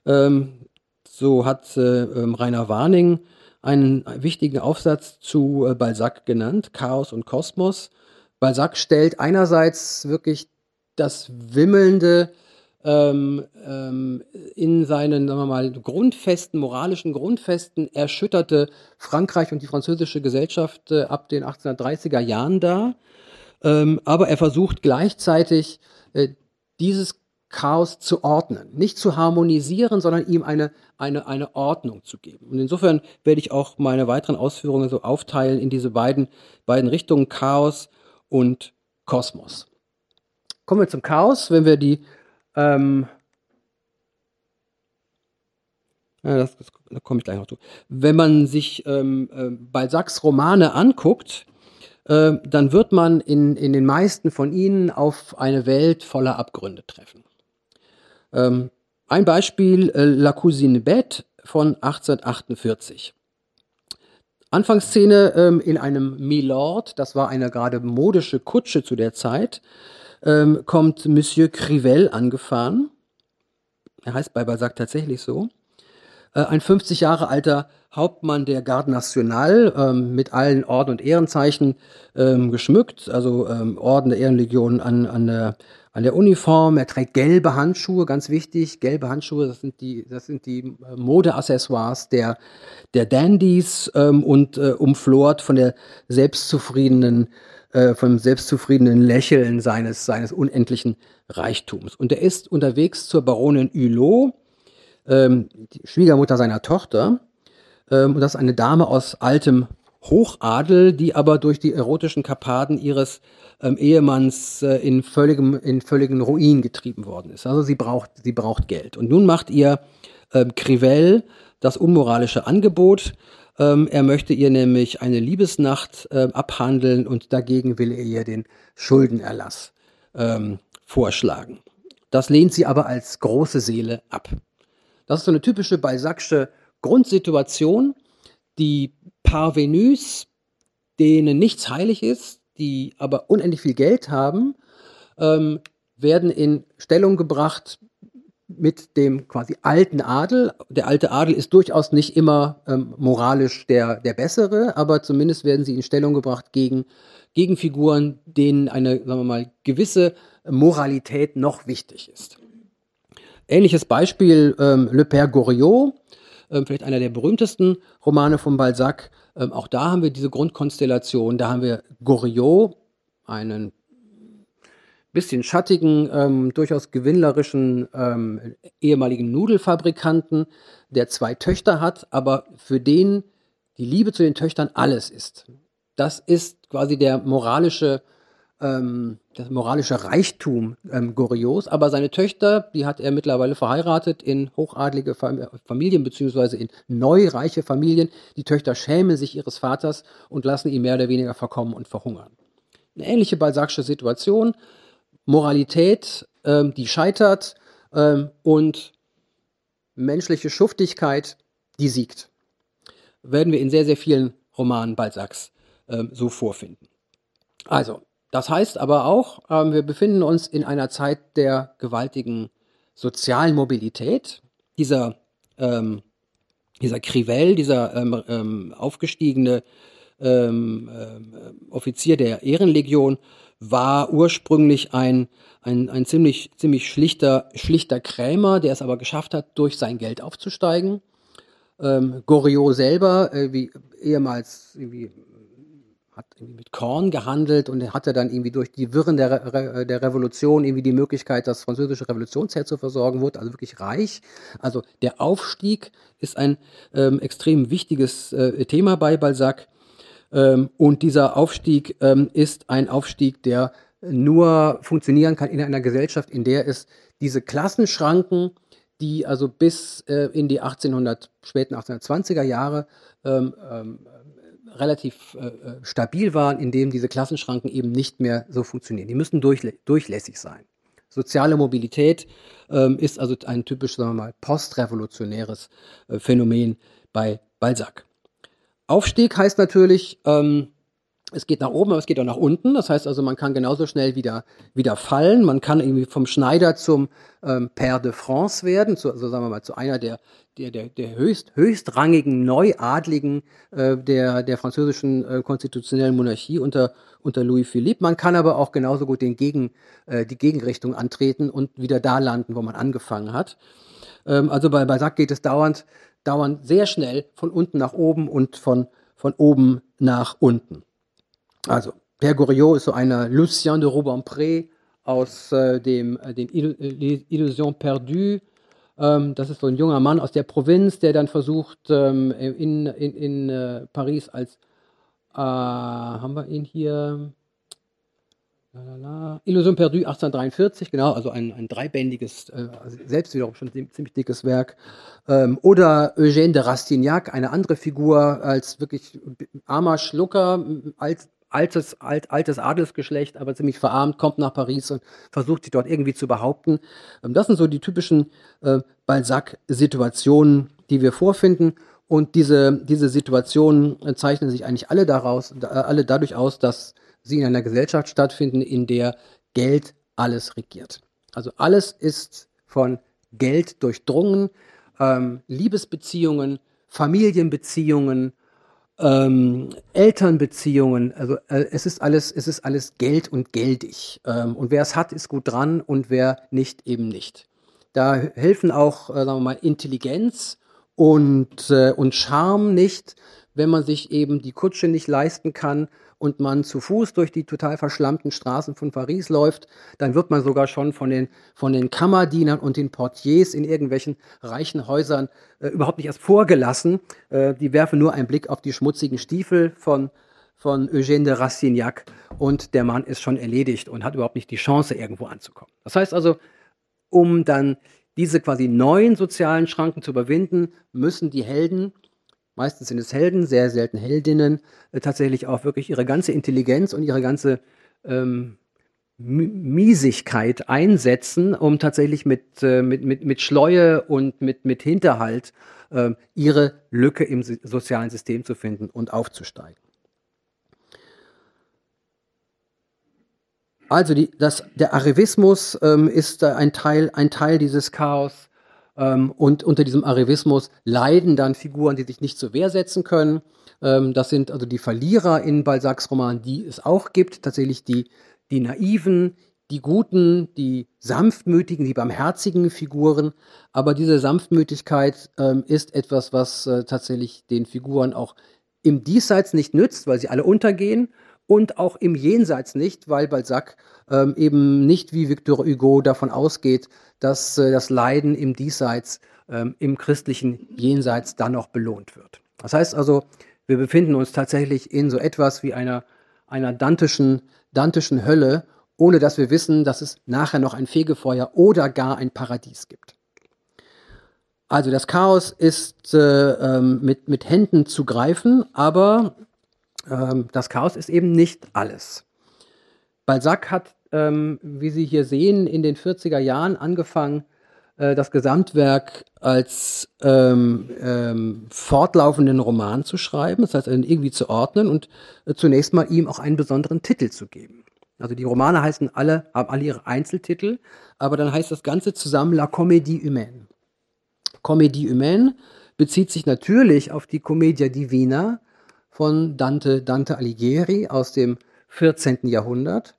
Ähm, so hat äh, ähm, Rainer Warning einen wichtigen Aufsatz zu äh, Balzac genannt, Chaos und Kosmos. Balzac stellt einerseits wirklich das wimmelnde ähm, ähm, in seinen, sagen wir mal, Grundfesten, moralischen Grundfesten erschütterte Frankreich und die französische Gesellschaft äh, ab den 1830er Jahren dar. Ähm, aber er versucht gleichzeitig äh, dieses Chaos zu ordnen, nicht zu harmonisieren, sondern ihm eine, eine, eine Ordnung zu geben. Und insofern werde ich auch meine weiteren Ausführungen so aufteilen in diese beiden, beiden Richtungen Chaos und Kosmos. Kommen wir zum Chaos, wenn wir die ähm, ja, das, das, da komme ich gleich noch zu. Wenn man sich ähm, äh, Balzacs Romane anguckt, äh, dann wird man in, in den meisten von ihnen auf eine Welt voller Abgründe treffen. Ähm, ein Beispiel, äh, La Cousine Bête von 1848. Anfangsszene ähm, in einem Milord, das war eine gerade modische Kutsche zu der Zeit, ähm, kommt Monsieur Crivel angefahren. Er heißt bei Balzac tatsächlich so. Äh, ein 50 Jahre alter Hauptmann der Garde Nationale ähm, mit allen Orden und Ehrenzeichen ähm, geschmückt, also ähm, Orden der Ehrenlegion an, an, der, an der Uniform. Er trägt gelbe Handschuhe, ganz wichtig. Gelbe Handschuhe, das sind die, das sind die äh, Modeaccessoires der, der Dandys ähm, und äh, umflort von der selbstzufriedenen äh, vom selbstzufriedenen Lächeln seines, seines unendlichen Reichtums. Und er ist unterwegs zur Baronin Hulot, ähm, Schwiegermutter seiner Tochter. Ähm, und das ist eine Dame aus altem Hochadel, die aber durch die erotischen Karpaden ihres ähm, Ehemanns äh, in, völligem, in völligen Ruin getrieben worden ist. Also sie braucht, sie braucht Geld. Und nun macht ihr ähm, Crivel das unmoralische Angebot. Ähm, er möchte ihr nämlich eine Liebesnacht äh, abhandeln und dagegen will er ihr den Schuldenerlass ähm, vorschlagen. Das lehnt sie aber als große Seele ab. Das ist so eine typische Balzacsche Grundsituation. Die Parvenus, denen nichts heilig ist, die aber unendlich viel Geld haben, ähm, werden in Stellung gebracht mit dem quasi alten Adel. Der alte Adel ist durchaus nicht immer ähm, moralisch der, der bessere, aber zumindest werden sie in Stellung gebracht gegen, gegen Figuren, denen eine, sagen wir mal, gewisse Moralität noch wichtig ist. Ähnliches Beispiel ähm, Le Père Goriot, ähm, vielleicht einer der berühmtesten Romane von Balzac. Ähm, auch da haben wir diese Grundkonstellation. Da haben wir Goriot, einen bisschen schattigen, ähm, durchaus gewinnlerischen ähm, ehemaligen Nudelfabrikanten, der zwei Töchter hat, aber für den die Liebe zu den Töchtern alles ist. Das ist quasi der moralische ähm, das moralische Reichtum ähm, Goriots, aber seine Töchter, die hat er mittlerweile verheiratet in hochadlige Familien beziehungsweise in neureiche Familien. Die Töchter schämen sich ihres Vaters und lassen ihn mehr oder weniger verkommen und verhungern. Eine ähnliche balzacsche Situation. Moralität, ähm, die scheitert ähm, und menschliche Schuftigkeit, die siegt. Werden wir in sehr, sehr vielen Romanen Balzacs ähm, so vorfinden. Also, das heißt aber auch, ähm, wir befinden uns in einer Zeit der gewaltigen sozialen Mobilität. Dieser, ähm, dieser Krivell, dieser ähm, aufgestiegene Offizier der Ehrenlegion, war ursprünglich ein, ein, ein ziemlich, ziemlich schlichter, schlichter Krämer, der es aber geschafft hat, durch sein Geld aufzusteigen. Ähm, Goriot selber, äh, wie ehemals irgendwie hat irgendwie mit Korn gehandelt und hatte dann irgendwie durch die Wirren der, Re der Revolution irgendwie die Möglichkeit, das französische Revolutionsheer zu versorgen, wurde also wirklich reich. Also der Aufstieg ist ein ähm, extrem wichtiges äh, Thema bei Balzac. Ähm, und dieser Aufstieg ähm, ist ein Aufstieg, der nur funktionieren kann in einer Gesellschaft, in der es diese Klassenschranken, die also bis äh, in die 1800, späten 1820er Jahre ähm, relativ äh, äh, stabil waren, indem diese Klassenschranken eben nicht mehr so funktionieren. Die müssen durchlä durchlässig sein. Soziale Mobilität ist also ein typisch, sagen wir mal, postrevolutionäres Phänomen bei Balzac. Aufstieg heißt natürlich, ähm, es geht nach oben, aber es geht auch nach unten. Das heißt also, man kann genauso schnell wieder, wieder fallen. Man kann irgendwie vom Schneider zum ähm, Père de France werden, zu, also sagen wir mal zu einer der, der, der, der höchst, höchstrangigen Neuadligen äh, der, der französischen äh, konstitutionellen Monarchie unter, unter Louis Philippe. Man kann aber auch genauso gut den Gegen, äh, die Gegenrichtung antreten und wieder da landen, wo man angefangen hat. Ähm, also bei Balzac geht es dauernd, dauernd sehr schnell von unten nach oben und von, von oben nach unten. Also, Père Goriot ist so einer Lucien de Rubempré aus äh, dem, äh, dem äh, Illusion perdue. Ähm, das ist so ein junger Mann aus der Provinz, der dann versucht, ähm, in, in, in äh, Paris als, äh, haben wir ihn hier, Illusion perdue 1843, genau, also ein, ein dreibändiges, äh, also selbst wiederum schon ziemlich dickes Werk. Ähm, oder Eugène de Rastignac, eine andere Figur als wirklich armer Schlucker, als altes, alt, altes Adelsgeschlecht, aber ziemlich verarmt, kommt nach Paris und versucht sich dort irgendwie zu behaupten. Ähm, das sind so die typischen äh, Balzac-Situationen, die wir vorfinden. Und diese, diese Situationen zeichnen sich eigentlich alle daraus, äh, alle dadurch aus, dass sie in einer Gesellschaft stattfinden, in der Geld alles regiert. Also alles ist von Geld durchdrungen. Ähm, Liebesbeziehungen, Familienbeziehungen, ähm, Elternbeziehungen, also äh, es ist alles, es ist alles Geld und geldig. Ähm, und wer es hat, ist gut dran und wer nicht, eben nicht. Da helfen auch, äh, sagen wir mal, Intelligenz und, äh, und Charme nicht, wenn man sich eben die Kutsche nicht leisten kann und man zu Fuß durch die total verschlammten Straßen von Paris läuft, dann wird man sogar schon von den, von den Kammerdienern und den Portiers in irgendwelchen reichen Häusern äh, überhaupt nicht erst vorgelassen. Äh, die werfen nur einen Blick auf die schmutzigen Stiefel von, von Eugène de Rastignac und der Mann ist schon erledigt und hat überhaupt nicht die Chance, irgendwo anzukommen. Das heißt also, um dann diese quasi neuen sozialen Schranken zu überwinden, müssen die Helden meistens sind es Helden, sehr selten Heldinnen, äh, tatsächlich auch wirklich ihre ganze Intelligenz und ihre ganze ähm, Miesigkeit einsetzen, um tatsächlich mit, äh, mit, mit, mit Schleue und mit, mit Hinterhalt äh, ihre Lücke im sozialen System zu finden und aufzusteigen. Also die, das, der Arrivismus ähm, ist ein Teil, ein Teil dieses Chaos und unter diesem Arrivismus leiden dann Figuren, die sich nicht zur Wehr setzen können. Ähm, das sind also die Verlierer in Balzacs Roman, die es auch gibt. Tatsächlich die, die naiven, die guten, die sanftmütigen, die barmherzigen Figuren. Aber diese Sanftmütigkeit ähm, ist etwas, was äh, tatsächlich den Figuren auch im Diesseits nicht nützt, weil sie alle untergehen und auch im Jenseits nicht, weil Balzac ähm, eben nicht wie Victor Hugo davon ausgeht, dass äh, das Leiden im Diesseits, ähm, im christlichen Jenseits dann noch belohnt wird. Das heißt also, wir befinden uns tatsächlich in so etwas wie einer, einer dantischen, dantischen Hölle, ohne dass wir wissen, dass es nachher noch ein Fegefeuer oder gar ein Paradies gibt. Also das Chaos ist äh, ähm, mit, mit Händen zu greifen, aber ähm, das Chaos ist eben nicht alles. Balzac hat, ähm, wie Sie hier sehen, in den 40er Jahren angefangen, äh, das Gesamtwerk als ähm, ähm, fortlaufenden Roman zu schreiben, das heißt irgendwie zu ordnen und äh, zunächst mal ihm auch einen besonderen Titel zu geben. Also die Romane heißen alle, haben alle ihre Einzeltitel, aber dann heißt das Ganze zusammen La Comédie Humaine. Comédie Humaine bezieht sich natürlich auf die Commedia Divina, von Dante, Dante Alighieri aus dem 14. Jahrhundert.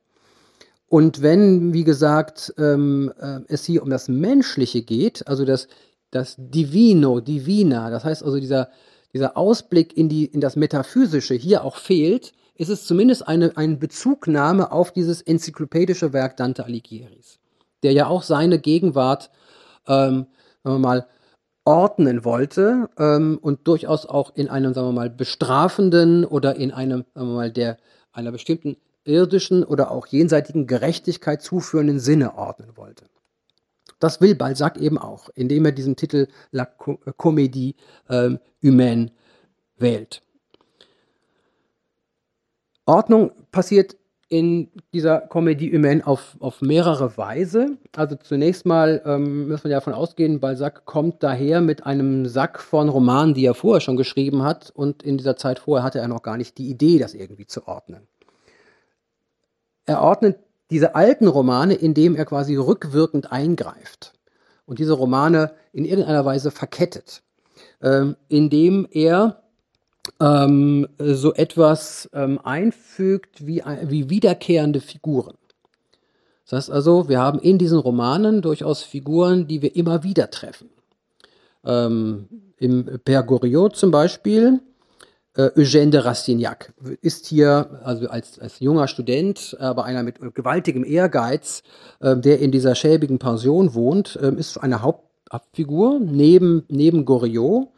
Und wenn, wie gesagt, ähm, äh, es hier um das Menschliche geht, also das, das Divino, Divina, das heißt also dieser, dieser Ausblick in, die, in das Metaphysische hier auch fehlt, ist es zumindest eine, eine Bezugnahme auf dieses enzyklopädische Werk Dante Alighieris, der ja auch seine Gegenwart, ähm, sagen wir mal, ordnen wollte ähm, und durchaus auch in einem, sagen wir mal, bestrafenden oder in einem, sagen wir mal, der einer bestimmten irdischen oder auch jenseitigen Gerechtigkeit zuführenden Sinne ordnen wollte. Das will Balzac eben auch, indem er diesen Titel La Comédie ähm, humaine wählt. Ordnung passiert in dieser Comédie humaine auf, auf mehrere Weise. Also zunächst mal ähm, man ja davon ausgehen, Balzac kommt daher mit einem Sack von Romanen, die er vorher schon geschrieben hat. Und in dieser Zeit vorher hatte er noch gar nicht die Idee, das irgendwie zu ordnen. Er ordnet diese alten Romane, indem er quasi rückwirkend eingreift und diese Romane in irgendeiner Weise verkettet, ähm, indem er ähm, so etwas ähm, einfügt wie, wie wiederkehrende Figuren. Das heißt also, wir haben in diesen Romanen durchaus Figuren, die wir immer wieder treffen. Ähm, Im Père Goriot zum Beispiel, äh, Eugène de Rastignac ist hier also als, als junger Student, aber einer mit gewaltigem Ehrgeiz, äh, der in dieser schäbigen Pension wohnt, äh, ist eine Hauptfigur neben, neben Goriot.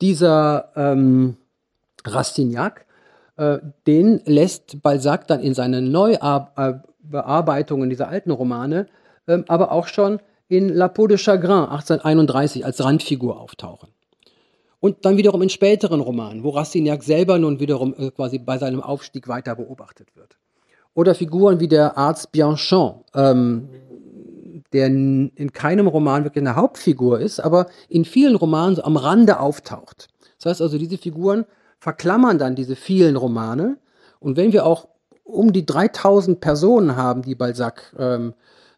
Dieser ähm, Rastignac, äh, den lässt Balzac dann in seinen Neubearbeitungen dieser alten Romane, äh, aber auch schon in La Peau de Chagrin 1831 als Randfigur auftauchen. Und dann wiederum in späteren Romanen, wo Rastignac selber nun wiederum äh, quasi bei seinem Aufstieg weiter beobachtet wird. Oder Figuren wie der Arzt Bianchon, ähm, der in keinem Roman wirklich eine Hauptfigur ist, aber in vielen Romanen so am Rande auftaucht. Das heißt also, diese Figuren verklammern dann diese vielen Romane. Und wenn wir auch um die 3000 Personen haben, die Balzac ähm,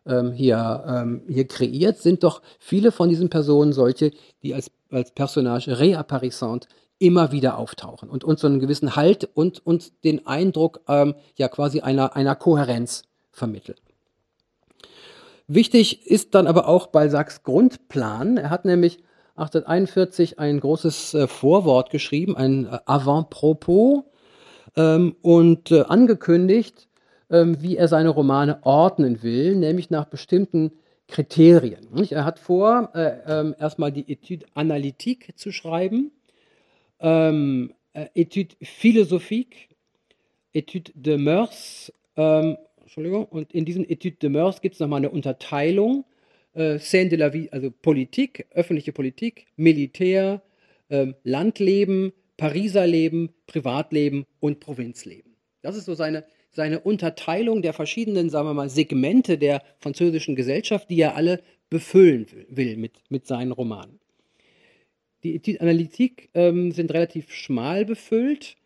ähm, hier, ähm, hier kreiert, sind doch viele von diesen Personen solche, die als, als Personage reapparissant immer wieder auftauchen und uns so einen gewissen Halt und, und den Eindruck ähm, ja quasi einer, einer Kohärenz vermitteln. Wichtig ist dann aber auch Balzacs Grundplan. Er hat nämlich 1841 ein großes äh, Vorwort geschrieben, ein äh, Avant-Propos ähm, und äh, angekündigt, ähm, wie er seine Romane ordnen will, nämlich nach bestimmten Kriterien. Nicht? Er hat vor, äh, ähm, erstmal die Etude analytique zu schreiben, ähm, äh, Etude philosophique, Etude de Mœurs, ähm, Entschuldigung, und in diesen Etude de Mœurs gibt es nochmal eine Unterteilung äh, Scène de la vie, also Politik, öffentliche Politik, Militär, äh, Landleben, Pariser Leben, Privatleben und Provinzleben. Das ist so seine, seine Unterteilung der verschiedenen, sagen wir mal, Segmente der französischen Gesellschaft, die er alle befüllen will mit, mit seinen Romanen. Die Etude Analytique ähm, sind relativ schmal befüllt.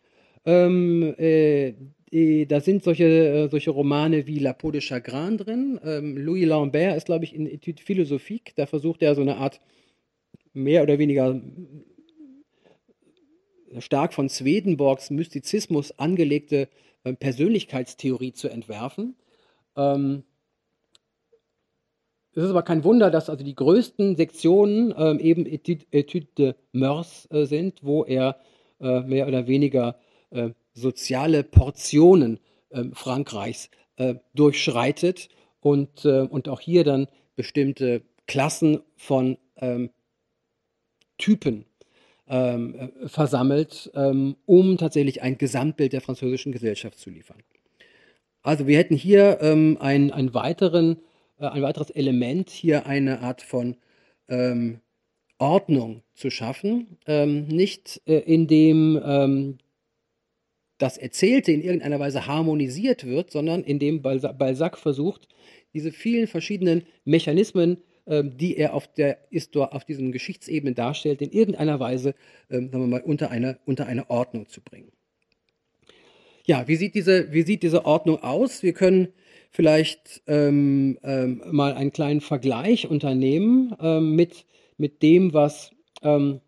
Ähm, äh, da sind solche, äh, solche Romane wie La Peau de Chagrin drin. Ähm, Louis Lambert ist, glaube ich, in Etude Philosophique. Da versucht er so eine Art mehr oder weniger äh, stark von Swedenborgs Mystizismus angelegte äh, Persönlichkeitstheorie zu entwerfen. Ähm, es ist aber kein Wunder, dass also die größten Sektionen ähm, eben Etude, de Mœurs äh, sind, wo er äh, mehr oder weniger äh, soziale Portionen äh, Frankreichs äh, durchschreitet und, äh, und auch hier dann bestimmte Klassen von ähm, Typen ähm, äh, versammelt, ähm, um tatsächlich ein Gesamtbild der französischen Gesellschaft zu liefern. Also wir hätten hier ähm, ein, ein, weiteren, äh, ein weiteres Element, hier eine Art von ähm, Ordnung zu schaffen, ähm, nicht äh, indem ähm, das Erzählte in irgendeiner Weise harmonisiert wird, sondern indem Balzac versucht, diese vielen verschiedenen Mechanismen, ähm, die er auf der auf diesen Geschichtsebenen darstellt, in irgendeiner Weise, ähm, sagen wir mal, unter eine, unter eine Ordnung zu bringen. Ja, wie sieht diese, wie sieht diese Ordnung aus? Wir können vielleicht ähm, ähm, mal einen kleinen Vergleich unternehmen ähm, mit, mit dem, was ähm,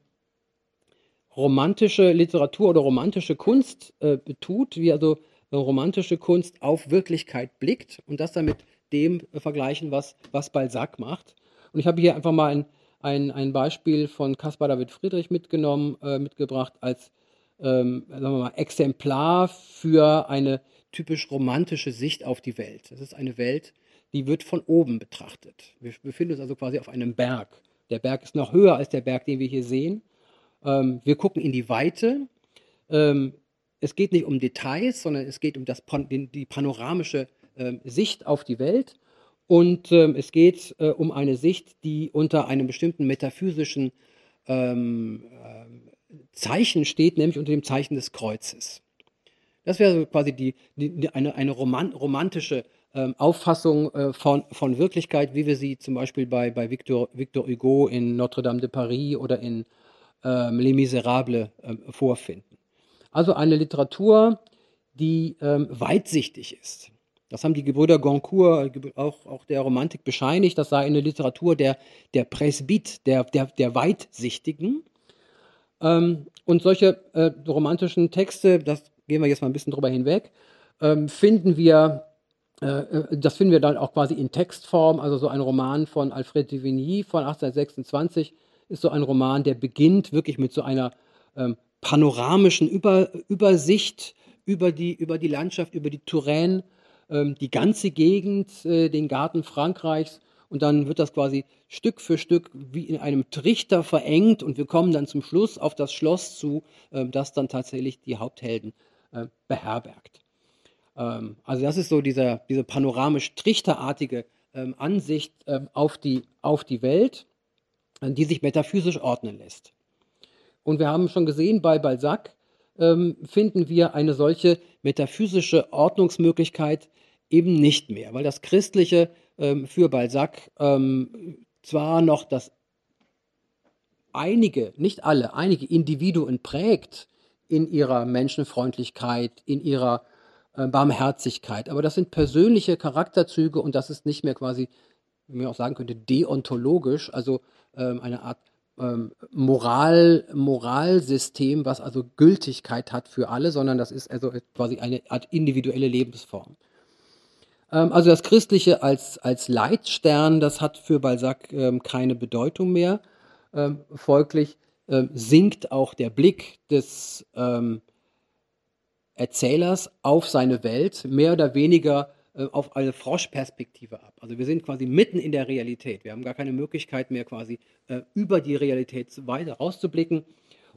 romantische Literatur oder romantische Kunst äh, tut, wie also äh, romantische Kunst auf Wirklichkeit blickt und das dann mit dem äh, vergleichen, was, was Balzac macht. Und ich habe hier einfach mal ein, ein, ein Beispiel von Caspar David Friedrich mitgenommen, äh, mitgebracht als ähm, sagen wir mal, Exemplar für eine typisch romantische Sicht auf die Welt. Das ist eine Welt, die wird von oben betrachtet. Wir befinden uns also quasi auf einem Berg. Der Berg ist noch höher als der Berg, den wir hier sehen. Ähm, wir gucken in die Weite. Ähm, es geht nicht um Details, sondern es geht um das, die panoramische ähm, Sicht auf die Welt. Und ähm, es geht äh, um eine Sicht, die unter einem bestimmten metaphysischen ähm, äh, Zeichen steht, nämlich unter dem Zeichen des Kreuzes. Das wäre so quasi die, die, eine, eine roman romantische ähm, Auffassung äh, von, von Wirklichkeit, wie wir sie zum Beispiel bei, bei Victor, Victor Hugo in Notre-Dame de Paris oder in ähm, Les Miserables äh, vorfinden. Also eine Literatur, die ähm, weitsichtig ist. Das haben die Gebrüder Goncourt, auch, auch der Romantik, bescheinigt. Das sei eine Literatur der, der Presbyt, der, der, der Weitsichtigen. Ähm, und solche äh, romantischen Texte, das gehen wir jetzt mal ein bisschen drüber hinweg, ähm, finden wir, äh, äh das finden wir dann auch quasi in Textform. Also so ein Roman von Alfred de Vigny von 1826 ist so ein Roman, der beginnt wirklich mit so einer ähm, panoramischen Über, Übersicht über die, über die Landschaft, über die Touraine ähm, die ganze Gegend, äh, den Garten Frankreichs. Und dann wird das quasi Stück für Stück wie in einem Trichter verengt. Und wir kommen dann zum Schluss auf das Schloss zu, äh, das dann tatsächlich die Haupthelden äh, beherbergt. Ähm, also das ist so dieser, diese panoramisch-trichterartige ähm, Ansicht ähm, auf, die, auf die Welt, die sich metaphysisch ordnen lässt. Und wir haben schon gesehen bei Balzac, ähm, finden wir eine solche metaphysische Ordnungsmöglichkeit eben nicht mehr, weil das Christliche ähm, für Balzac ähm, zwar noch das einige, nicht alle, einige Individuen prägt in ihrer Menschenfreundlichkeit, in ihrer äh, Barmherzigkeit, aber das sind persönliche Charakterzüge und das ist nicht mehr quasi, wie man auch sagen könnte, deontologisch, also ähm, eine Art ähm, Moral, Moralsystem, was also Gültigkeit hat für alle, sondern das ist also quasi eine Art individuelle Lebensform. Ähm, also das Christliche als, als Leitstern, das hat für Balzac ähm, keine Bedeutung mehr. Ähm, folglich ähm, sinkt auch der Blick des Erzählers auf seine Welt mehr oder weniger auf eine Froschperspektive ab. Also wir sind quasi mitten in der Realität. Wir haben gar keine Möglichkeit mehr quasi äh, über die Realität weiter rauszublicken.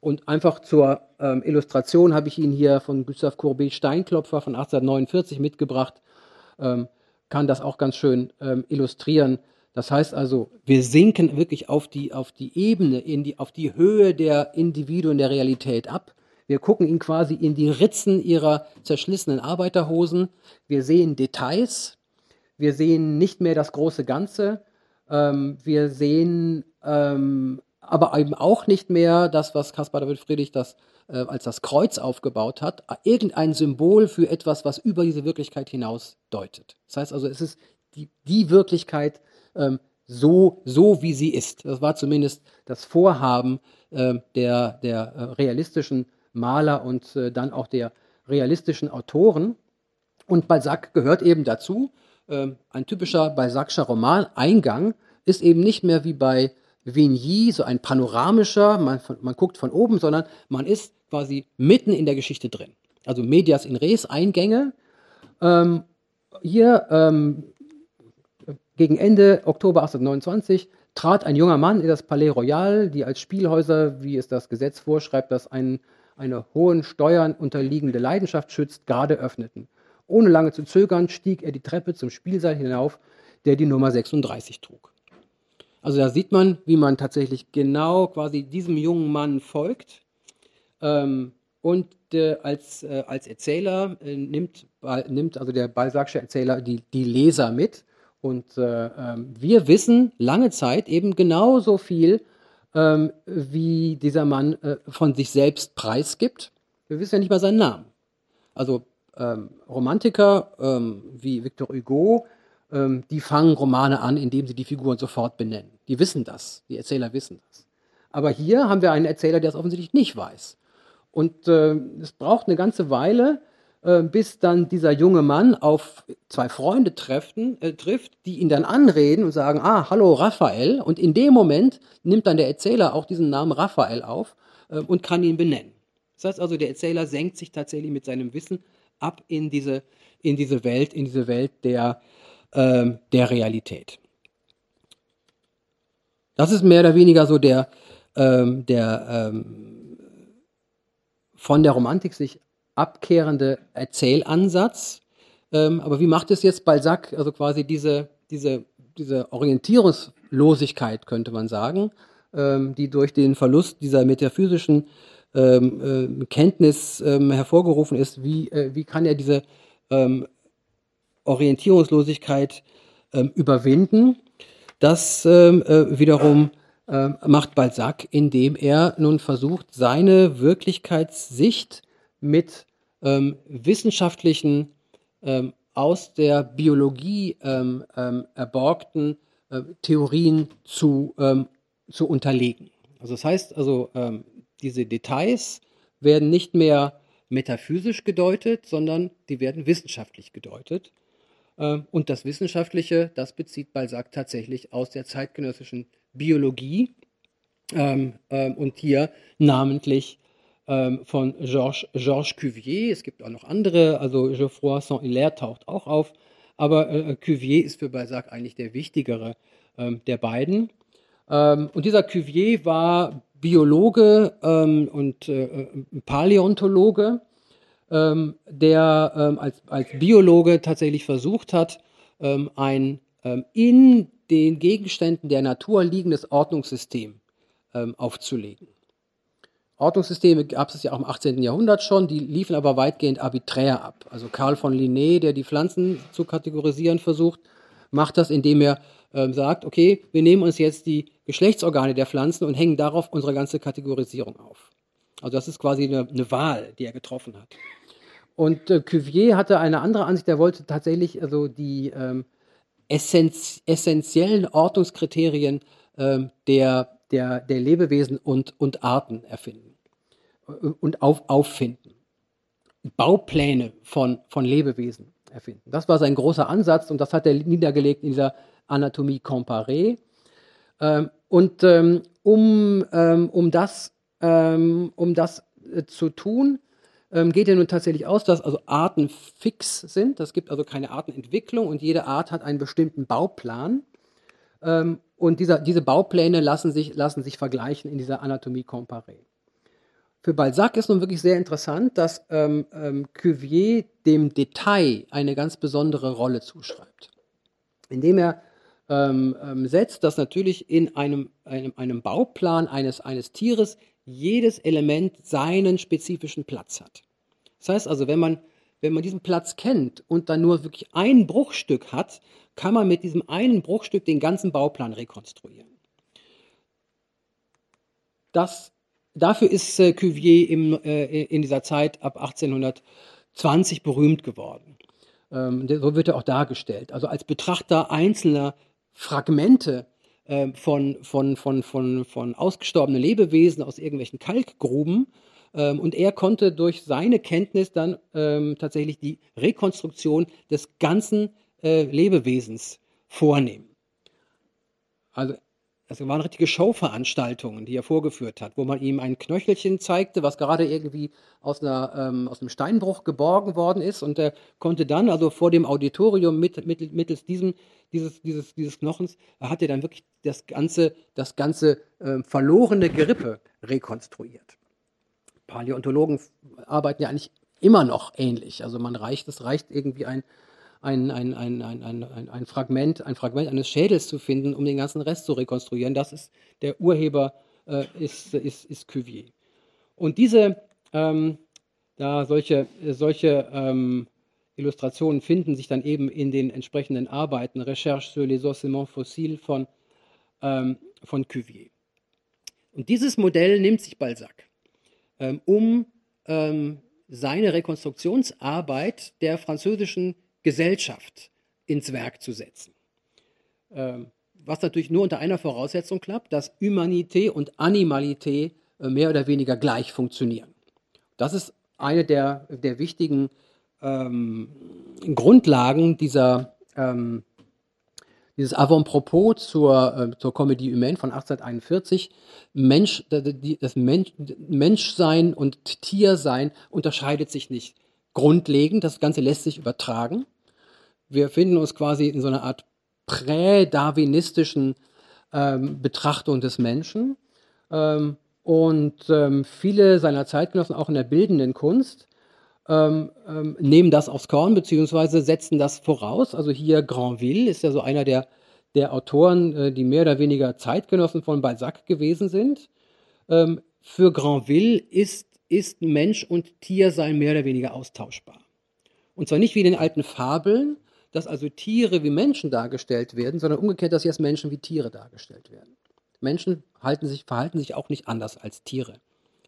Und einfach zur ähm, Illustration habe ich Ihnen hier von Gustave Courbet Steinklopfer von 1849 mitgebracht. Ähm, kann das auch ganz schön ähm, illustrieren. Das heißt also, wir sinken wirklich auf die, auf die Ebene, in die, auf die Höhe der Individuen der Realität ab wir gucken ihn quasi in die Ritzen ihrer zerschlissenen Arbeiterhosen. Wir sehen Details. Wir sehen nicht mehr das große Ganze. Ähm, wir sehen ähm, aber eben auch nicht mehr das, was Caspar David Friedrich das, äh, als das Kreuz aufgebaut hat, irgendein Symbol für etwas, was über diese Wirklichkeit hinaus deutet. Das heißt also, es ist die, die Wirklichkeit ähm, so, so, wie sie ist. Das war zumindest das Vorhaben äh, der, der äh, realistischen Maler und äh, dann auch der realistischen Autoren. Und Balzac gehört eben dazu. Ähm, ein typischer Balzacscher Roman-Eingang ist eben nicht mehr wie bei Vigny so ein panoramischer, man, man guckt von oben, sondern man ist quasi mitten in der Geschichte drin. Also Medias in Res, Eingänge. Ähm, hier ähm, gegen Ende Oktober 1829 trat ein junger Mann in das Palais Royal, die als Spielhäuser, wie es das Gesetz vorschreibt, dass ein eine hohen Steuern unterliegende Leidenschaft schützt, gerade öffneten. Ohne lange zu zögern, stieg er die Treppe zum Spielsaal hinauf, der die Nummer 36 trug. Also da sieht man, wie man tatsächlich genau quasi diesem jungen Mann folgt. Ähm, und äh, als, äh, als Erzähler äh, nimmt, nimmt also der Balzacsche Erzähler die, die Leser mit. Und äh, ähm, wir wissen lange Zeit eben genauso viel ähm, wie dieser Mann äh, von sich selbst preisgibt. Wir wissen ja nicht mal seinen Namen. Also ähm, Romantiker ähm, wie Victor Hugo, ähm, die fangen Romane an, indem sie die Figuren sofort benennen. Die wissen das, die Erzähler wissen das. Aber hier haben wir einen Erzähler, der es offensichtlich nicht weiß. Und äh, es braucht eine ganze Weile, bis dann dieser junge Mann auf zwei Freunde treffen, äh, trifft, die ihn dann anreden und sagen, ah, hallo Raphael. Und in dem Moment nimmt dann der Erzähler auch diesen Namen Raphael auf äh, und kann ihn benennen. Das heißt also, der Erzähler senkt sich tatsächlich mit seinem Wissen ab in diese, in diese Welt, in diese Welt der, ähm, der Realität. Das ist mehr oder weniger so der, ähm, der ähm, von der Romantik sich abkehrende Erzählansatz. Ähm, aber wie macht es jetzt Balzac, also quasi diese, diese, diese Orientierungslosigkeit, könnte man sagen, ähm, die durch den Verlust dieser metaphysischen ähm, äh, Kenntnis ähm, hervorgerufen ist, wie, äh, wie kann er diese ähm, Orientierungslosigkeit ähm, überwinden. Das äh, wiederum macht Balzac, indem er nun versucht, seine Wirklichkeitssicht mit ähm, wissenschaftlichen, ähm, aus der Biologie ähm, ähm, erborgten äh, Theorien zu, zu unterlegen. Also das heißt also, diese Details werden nicht mehr metaphysisch gedeutet, sondern die werden wissenschaftlich gedeutet. Ähm, und das Wissenschaftliche, das bezieht Balzac tatsächlich aus der zeitgenössischen Biologie ähm, ähm, und hier namentlich von Georges, Georges Cuvier. Es gibt auch noch andere, also Geoffroy Saint-Hilaire taucht auch auf, aber äh, Cuvier ist für Balzac eigentlich der wichtigere der beiden. und dieser Cuvier war Biologe und äh, Paläontologe ähm, der ähm, als, als Biologe tatsächlich versucht hat, ähm, ein ähm, in den Gegenständen der Natur liegendes Ordnungssystem ähm, aufzulegen. Ordnungssysteme gab es ja auch im 18. Jahrhundert schon, die liefen aber weitgehend arbiträr ab. Also Karl von Linné, der die Pflanzen zu kategorisieren versucht, macht das, indem er ähm, sagt, okay, wir nehmen uns jetzt die Geschlechtsorgane der Pflanzen und hängen darauf unsere ganze Kategorisierung auf. Also das ist quasi eine, eine Wahl, die er getroffen hat. Und äh, Cuvier hatte eine andere Ansicht, er wollte tatsächlich also die ähm, essenz essentiellen Ordnungskriterien ähm, der, der, der Lebewesen und, und Arten erfinden äh, und auf, auffinden. Baupläne von, von Lebewesen erfinden. Das war sein großer Ansatz und das hat er niedergelegt in dieser Anatomie comparée. Ähm, und ähm, um, ähm, um das, ähm, um das äh, zu tun, ähm, geht ja nun tatsächlich aus, dass also Arten fix sind. Das gibt also keine Artenentwicklung und jede Art hat einen bestimmten Bauplan. Ähm, und dieser, diese Baupläne lassen sich, lassen sich vergleichen in dieser Anatomie comparée. Für Balzac ist nun wirklich sehr interessant, dass ähm, ähm, Cuvier dem Detail eine ganz besondere Rolle zuschreibt. Indem er ähm, ähm, setzt, dass natürlich in einem, einem, einem Bauplan eines, eines Tieres jedes Element seinen spezifischen Platz hat. Das heißt also, wenn man, wenn man diesen Platz kennt und dann nur wirklich ein Bruchstück hat, kann man mit diesem einen Bruchstück den ganzen Bauplan rekonstruieren. Das, dafür ist äh, Cuvier im, äh, in dieser Zeit ab 1820 berühmt geworden. Ähm, so wird er auch dargestellt. Also als Betrachter einzelner Fragmente ähm, von, von, von, von, von ausgestorbenen Lebewesen aus irgendwelchen Kalkgruben. Ähm, und er konnte durch seine Kenntnis dann ähm, tatsächlich die Rekonstruktion des ganzen äh, Lebewesens vornehmen. Also das waren richtige Showveranstaltungen, die er vorgeführt hat, wo man ihm ein Knöchelchen zeigte, was gerade irgendwie aus, einer, ähm, aus einem Steinbruch geborgen worden ist. Und er konnte dann, also vor dem Auditorium mit, mit, mittels diesem, dieses, dieses, dieses Knochens, hat er dann wirklich das ganze, das ganze äh, verlorene Gerippe rekonstruiert. Paläontologen arbeiten ja eigentlich immer noch ähnlich. Also man reicht, es reicht irgendwie ein ein, ein, ein, ein, ein, ein, Fragment, ein Fragment eines Schädels zu finden, um den ganzen Rest zu rekonstruieren. Das ist der Urheber äh, ist, ist, ist Cuvier. Und diese, ähm, da solche, solche ähm, Illustrationen finden sich dann eben in den entsprechenden Arbeiten Recherche sur les ossements fossiles von, ähm, von Cuvier. Und dieses Modell nimmt sich Balzac, ähm, um ähm, seine Rekonstruktionsarbeit der französischen Gesellschaft ins Werk zu setzen. Ähm, was natürlich nur unter einer Voraussetzung klappt, dass Humanité und Animalité äh, mehr oder weniger gleich funktionieren. Das ist eine der, der wichtigen ähm, Grundlagen dieser, ähm, dieses Avant-Propos zur, äh, zur Comédie Humaine von 1841. Mensch, das Mensch, Menschsein und Tiersein unterscheidet sich nicht grundlegend. Das Ganze lässt sich übertragen. Wir finden uns quasi in so einer Art prä-darwinistischen ähm, Betrachtung des Menschen. Ähm, und ähm, viele seiner Zeitgenossen, auch in der bildenden Kunst, ähm, ähm, nehmen das aufs Korn beziehungsweise setzen das voraus. Also hier Granville ist ja so einer der, der Autoren, äh, die mehr oder weniger Zeitgenossen von Balzac gewesen sind. Ähm, für Granville ist, ist Mensch und Tiersein mehr oder weniger austauschbar. Und zwar nicht wie in den alten Fabeln, dass also Tiere wie Menschen dargestellt werden, sondern umgekehrt, dass jetzt Menschen wie Tiere dargestellt werden. Menschen sich, verhalten sich auch nicht anders als Tiere.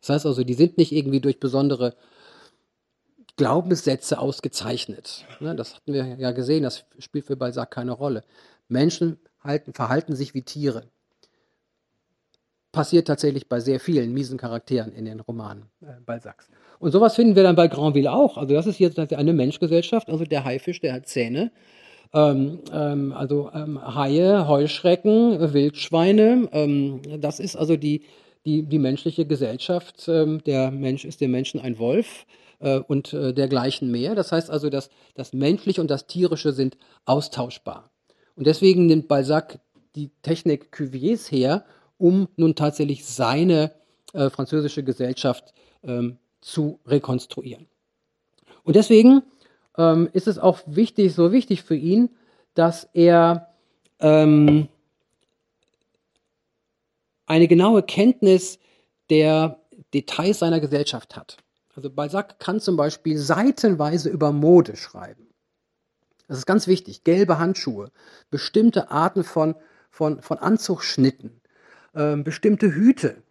Das heißt also, die sind nicht irgendwie durch besondere Glaubenssätze ausgezeichnet. Ne, das hatten wir ja gesehen, das spielt für Balzac keine Rolle. Menschen halten, verhalten sich wie Tiere. Passiert tatsächlich bei sehr vielen miesen Charakteren in den Romanen äh, Balzacs. Und sowas finden wir dann bei Granville auch. Also das ist jetzt eine Menschgesellschaft, also der Haifisch, der hat Zähne. Ähm, ähm, also ähm, Haie, Heuschrecken, Wildschweine. Ähm, das ist also die, die, die menschliche Gesellschaft. Ähm, der Mensch ist dem Menschen ein Wolf äh, und äh, dergleichen mehr. Das heißt also, dass das Menschliche und das Tierische sind austauschbar. Und deswegen nimmt Balzac die Technik Cuviers her, um nun tatsächlich seine äh, französische Gesellschaft ähm, zu rekonstruieren. Und deswegen ähm, ist es auch wichtig, so wichtig für ihn, dass er ähm, eine genaue Kenntnis der Details seiner Gesellschaft hat. Also Balzac kann zum Beispiel seitenweise über Mode schreiben. Das ist ganz wichtig. Gelbe Handschuhe, bestimmte Arten von, von, von Anzugschnitten, ähm, bestimmte Hüte,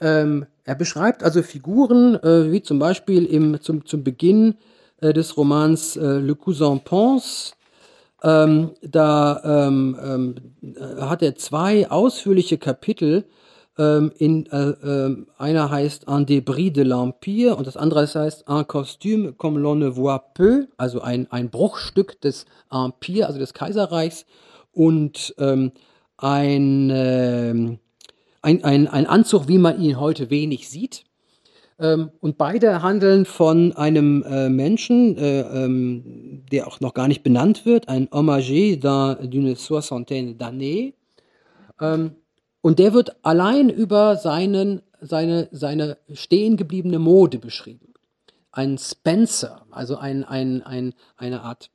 ähm, er beschreibt also Figuren, äh, wie zum Beispiel im, zum, zum Beginn äh, des Romans äh, Le Cousin Pense. Ähm, da ähm, ähm äh, hat er zwei ausführliche Kapitel. Ähm, in, äh, ähm, einer heißt Un débris de l'Empire und das andere heißt Un costume comme l'on ne voit peu, also ein, ein Bruchstück des Empire, also des Kaiserreichs. Und ein ein, ein, ein Anzug, wie man ihn heute wenig sieht. Ähm, und beide handeln von einem äh, Menschen, äh, ähm, der auch noch gar nicht benannt wird, ein Hommagé d'une soixantaine d'années. Ähm, und der wird allein über seinen, seine, seine stehen gebliebene Mode beschrieben. Ein Spencer, also ein, ein, ein, eine Art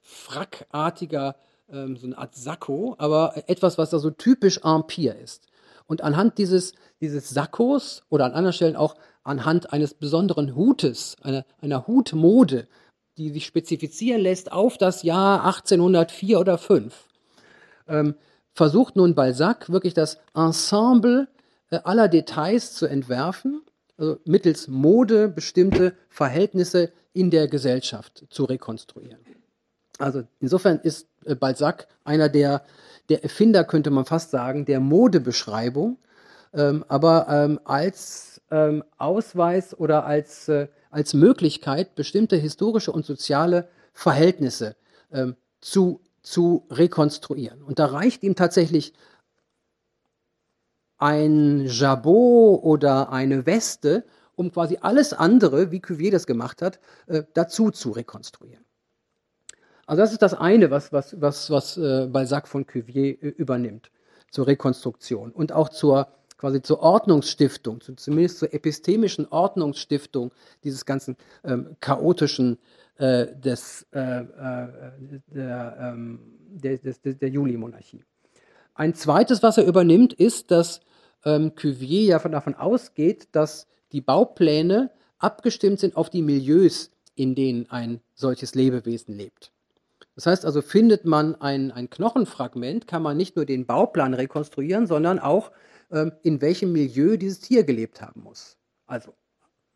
frackartiger ähm, so eine Art Sakko, aber etwas, was da so typisch Empire ist. Und anhand dieses, dieses Sakkos oder an anderen Stellen auch anhand eines besonderen Hutes, einer, einer Hutmode, die sich spezifizieren lässt auf das Jahr 1804 oder 5, ähm, versucht nun Balzac wirklich das Ensemble äh, aller Details zu entwerfen, also mittels Mode bestimmte Verhältnisse in der Gesellschaft zu rekonstruieren. Also insofern ist äh, Balzac einer der, der Erfinder, könnte man fast sagen, der Modebeschreibung, ähm, aber ähm, als ähm, Ausweis oder als, äh, als Möglichkeit, bestimmte historische und soziale Verhältnisse ähm, zu, zu rekonstruieren. Und da reicht ihm tatsächlich ein Jabot oder eine Weste, um quasi alles andere, wie Cuvier das gemacht hat, äh, dazu zu rekonstruieren. Also das ist das eine, was, was, was, was äh, Balzac von Cuvier äh, übernimmt zur Rekonstruktion und auch zur quasi zur Ordnungsstiftung, zu, zumindest zur epistemischen Ordnungsstiftung dieses ganzen ähm, chaotischen äh, des, äh, äh der, ähm, der, der Juli-Monarchie. Ein zweites, was er übernimmt, ist, dass ähm, Cuvier ja davon ausgeht, dass die Baupläne abgestimmt sind auf die Milieus, in denen ein solches Lebewesen lebt. Das heißt also, findet man ein, ein Knochenfragment, kann man nicht nur den Bauplan rekonstruieren, sondern auch, ähm, in welchem Milieu dieses Tier gelebt haben muss. Also,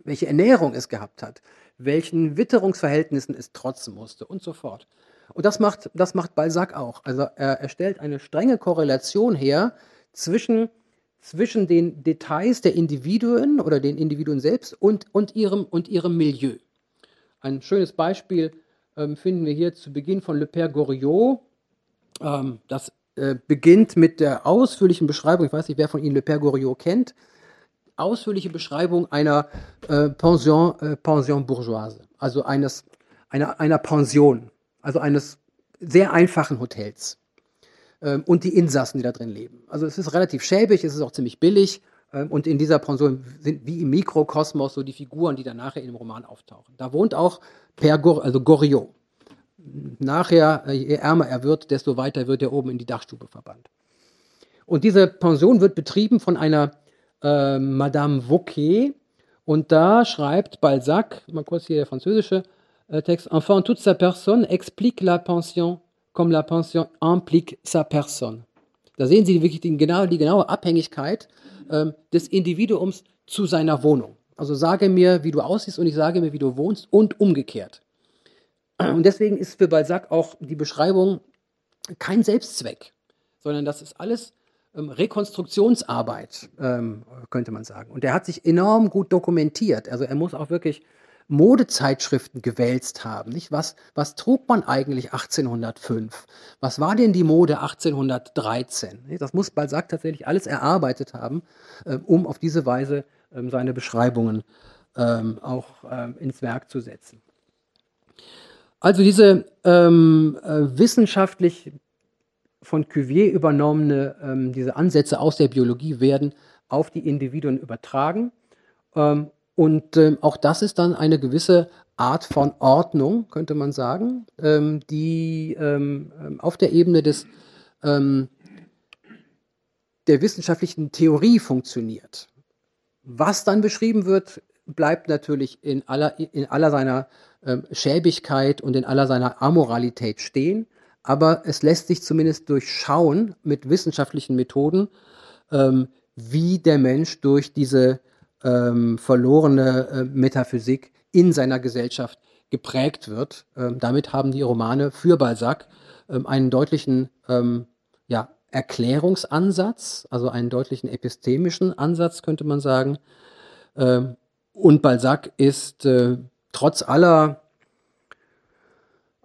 welche Ernährung es gehabt hat, welchen Witterungsverhältnissen es trotzen musste und so fort. Und das macht, das macht Balzac auch. Also er, er stellt eine strenge Korrelation her zwischen, zwischen den Details der Individuen oder den Individuen selbst und, und, ihrem, und ihrem Milieu. Ein schönes Beispiel ähm, finden wir hier zu Beginn von Le Père Goriot. Ähm, das äh, beginnt mit der ausführlichen Beschreibung, ich weiß nicht, wer von Ihnen Le Père Goriot kennt, ausführliche Beschreibung einer äh, Pension, äh, Pension bourgeoise, also eines, einer, einer Pension, also eines sehr einfachen Hotels ähm, und die Insassen, die da drin leben. Also es ist relativ schäbig, es ist auch ziemlich billig und in dieser Pension sind wie im Mikrokosmos so die Figuren, die dann nachher in dem Roman auftauchen. Da wohnt auch Per Gor also Goriot. Nachher, äh, je ärmer er wird, desto weiter wird er oben in die Dachstube verbannt. Und diese Pension wird betrieben von einer äh, Madame Vauquet. Und da schreibt Balzac, mal kurz hier der französische äh, Text, Enfin, toute sa personne explique la pension comme la pension implique sa personne. Da sehen Sie wirklich die, genau, die genaue Abhängigkeit ähm, des Individuums zu seiner Wohnung. Also sage mir, wie du aussiehst und ich sage mir, wie du wohnst und umgekehrt. Und deswegen ist für Balzac auch die Beschreibung kein Selbstzweck, sondern das ist alles ähm, Rekonstruktionsarbeit, ähm, könnte man sagen. Und er hat sich enorm gut dokumentiert. Also er muss auch wirklich Modezeitschriften gewälzt haben. Nicht? Was, was trug man eigentlich 1805? Was war denn die Mode 1813? Nicht? Das muss Balzac tatsächlich alles erarbeitet haben, ähm, um auf diese Weise ähm, seine Beschreibungen ähm, auch ins Werk zu setzen. Also diese ähm, äh, wissenschaftlich von Cuvier übernommene, ähm, diese Ansätze aus der Biologie werden auf die Individuen übertragen. Ähm, und ähm, auch das ist dann eine gewisse Art von Ordnung, könnte man sagen, ähm, die ähm, auf der Ebene des, der wissenschaftlichen Theorie funktioniert. Was dann beschrieben wird, bleibt natürlich in aller, in aller seiner ähm, Schäbigkeit und in aller seiner Amoralität stehen, aber es lässt sich zumindest durchschauen mit wissenschaftlichen Methoden, ähm, wie der Mensch durch diese ähm, verlorene äh, Metaphysik in seiner Gesellschaft geprägt wird. Ähm, damit haben die Romane für Balzac ähm, einen deutlichen ähm, ja, Erklärungsansatz, also einen deutlichen epistemischen Ansatz, könnte man sagen. Ähm, und Balzac ist äh, trotz aller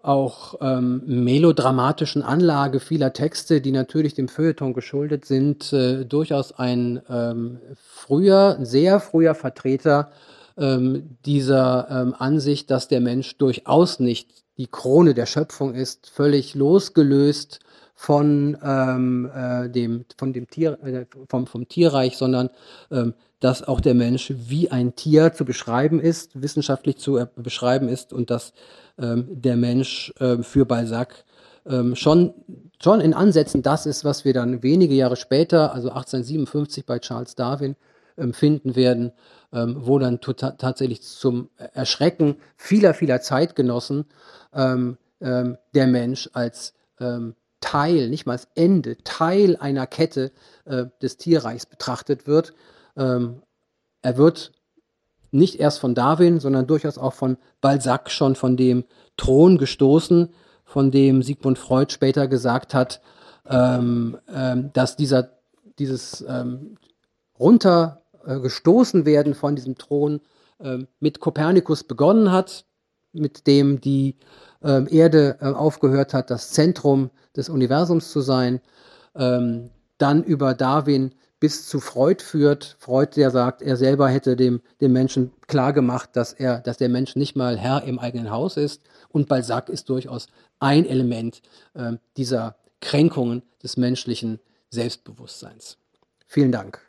auch ähm, melodramatischen Anlage vieler Texte, die natürlich dem Feuilleton geschuldet sind, äh, durchaus ein ähm, früher, sehr früher Vertreter ähm, dieser ähm, Ansicht, dass der Mensch durchaus nicht die Krone der Schöpfung ist, völlig losgelöst von ähm, äh, dem von dem Tier äh, vom vom Tierreich, sondern ähm, dass auch der Mensch wie ein Tier zu beschreiben ist, wissenschaftlich zu äh, beschreiben ist und dass ähm, der Mensch äh, für Balzac ähm, schon, schon in Ansätzen das ist, was wir dann wenige Jahre später, also 1857 bei Charles Darwin, ähm, finden werden, ähm, wo dann tota-, tatsächlich zum Erschrecken vieler, vieler Zeitgenossen ähm, ähm, der Mensch als Teil, nicht mal als Ende, Teil einer Kette äh, des Tierreichs betrachtet wird. Ähm, er wird nicht erst von Darwin, sondern durchaus auch von Balzac schon von dem Thron gestoßen, von dem Sigmund Freud später gesagt hat, ähm, ähm, dass dieser, dieses ähm, runtergestoßen werden von diesem Thron ähm, mit Kopernikus begonnen hat, mit dem die ähm, Erde äh, aufgehört hat, das Zentrum des Universums zu sein, ähm, dann über Darwin bis zu Freud führt. Freud, der sagt, er selber hätte dem, dem Menschen klar gemacht, dass er, dass der Mensch nicht mal Herr im eigenen Haus ist. Und Balzac ist durchaus ein Element äh, dieser Kränkungen des menschlichen Selbstbewusstseins. Vielen Dank.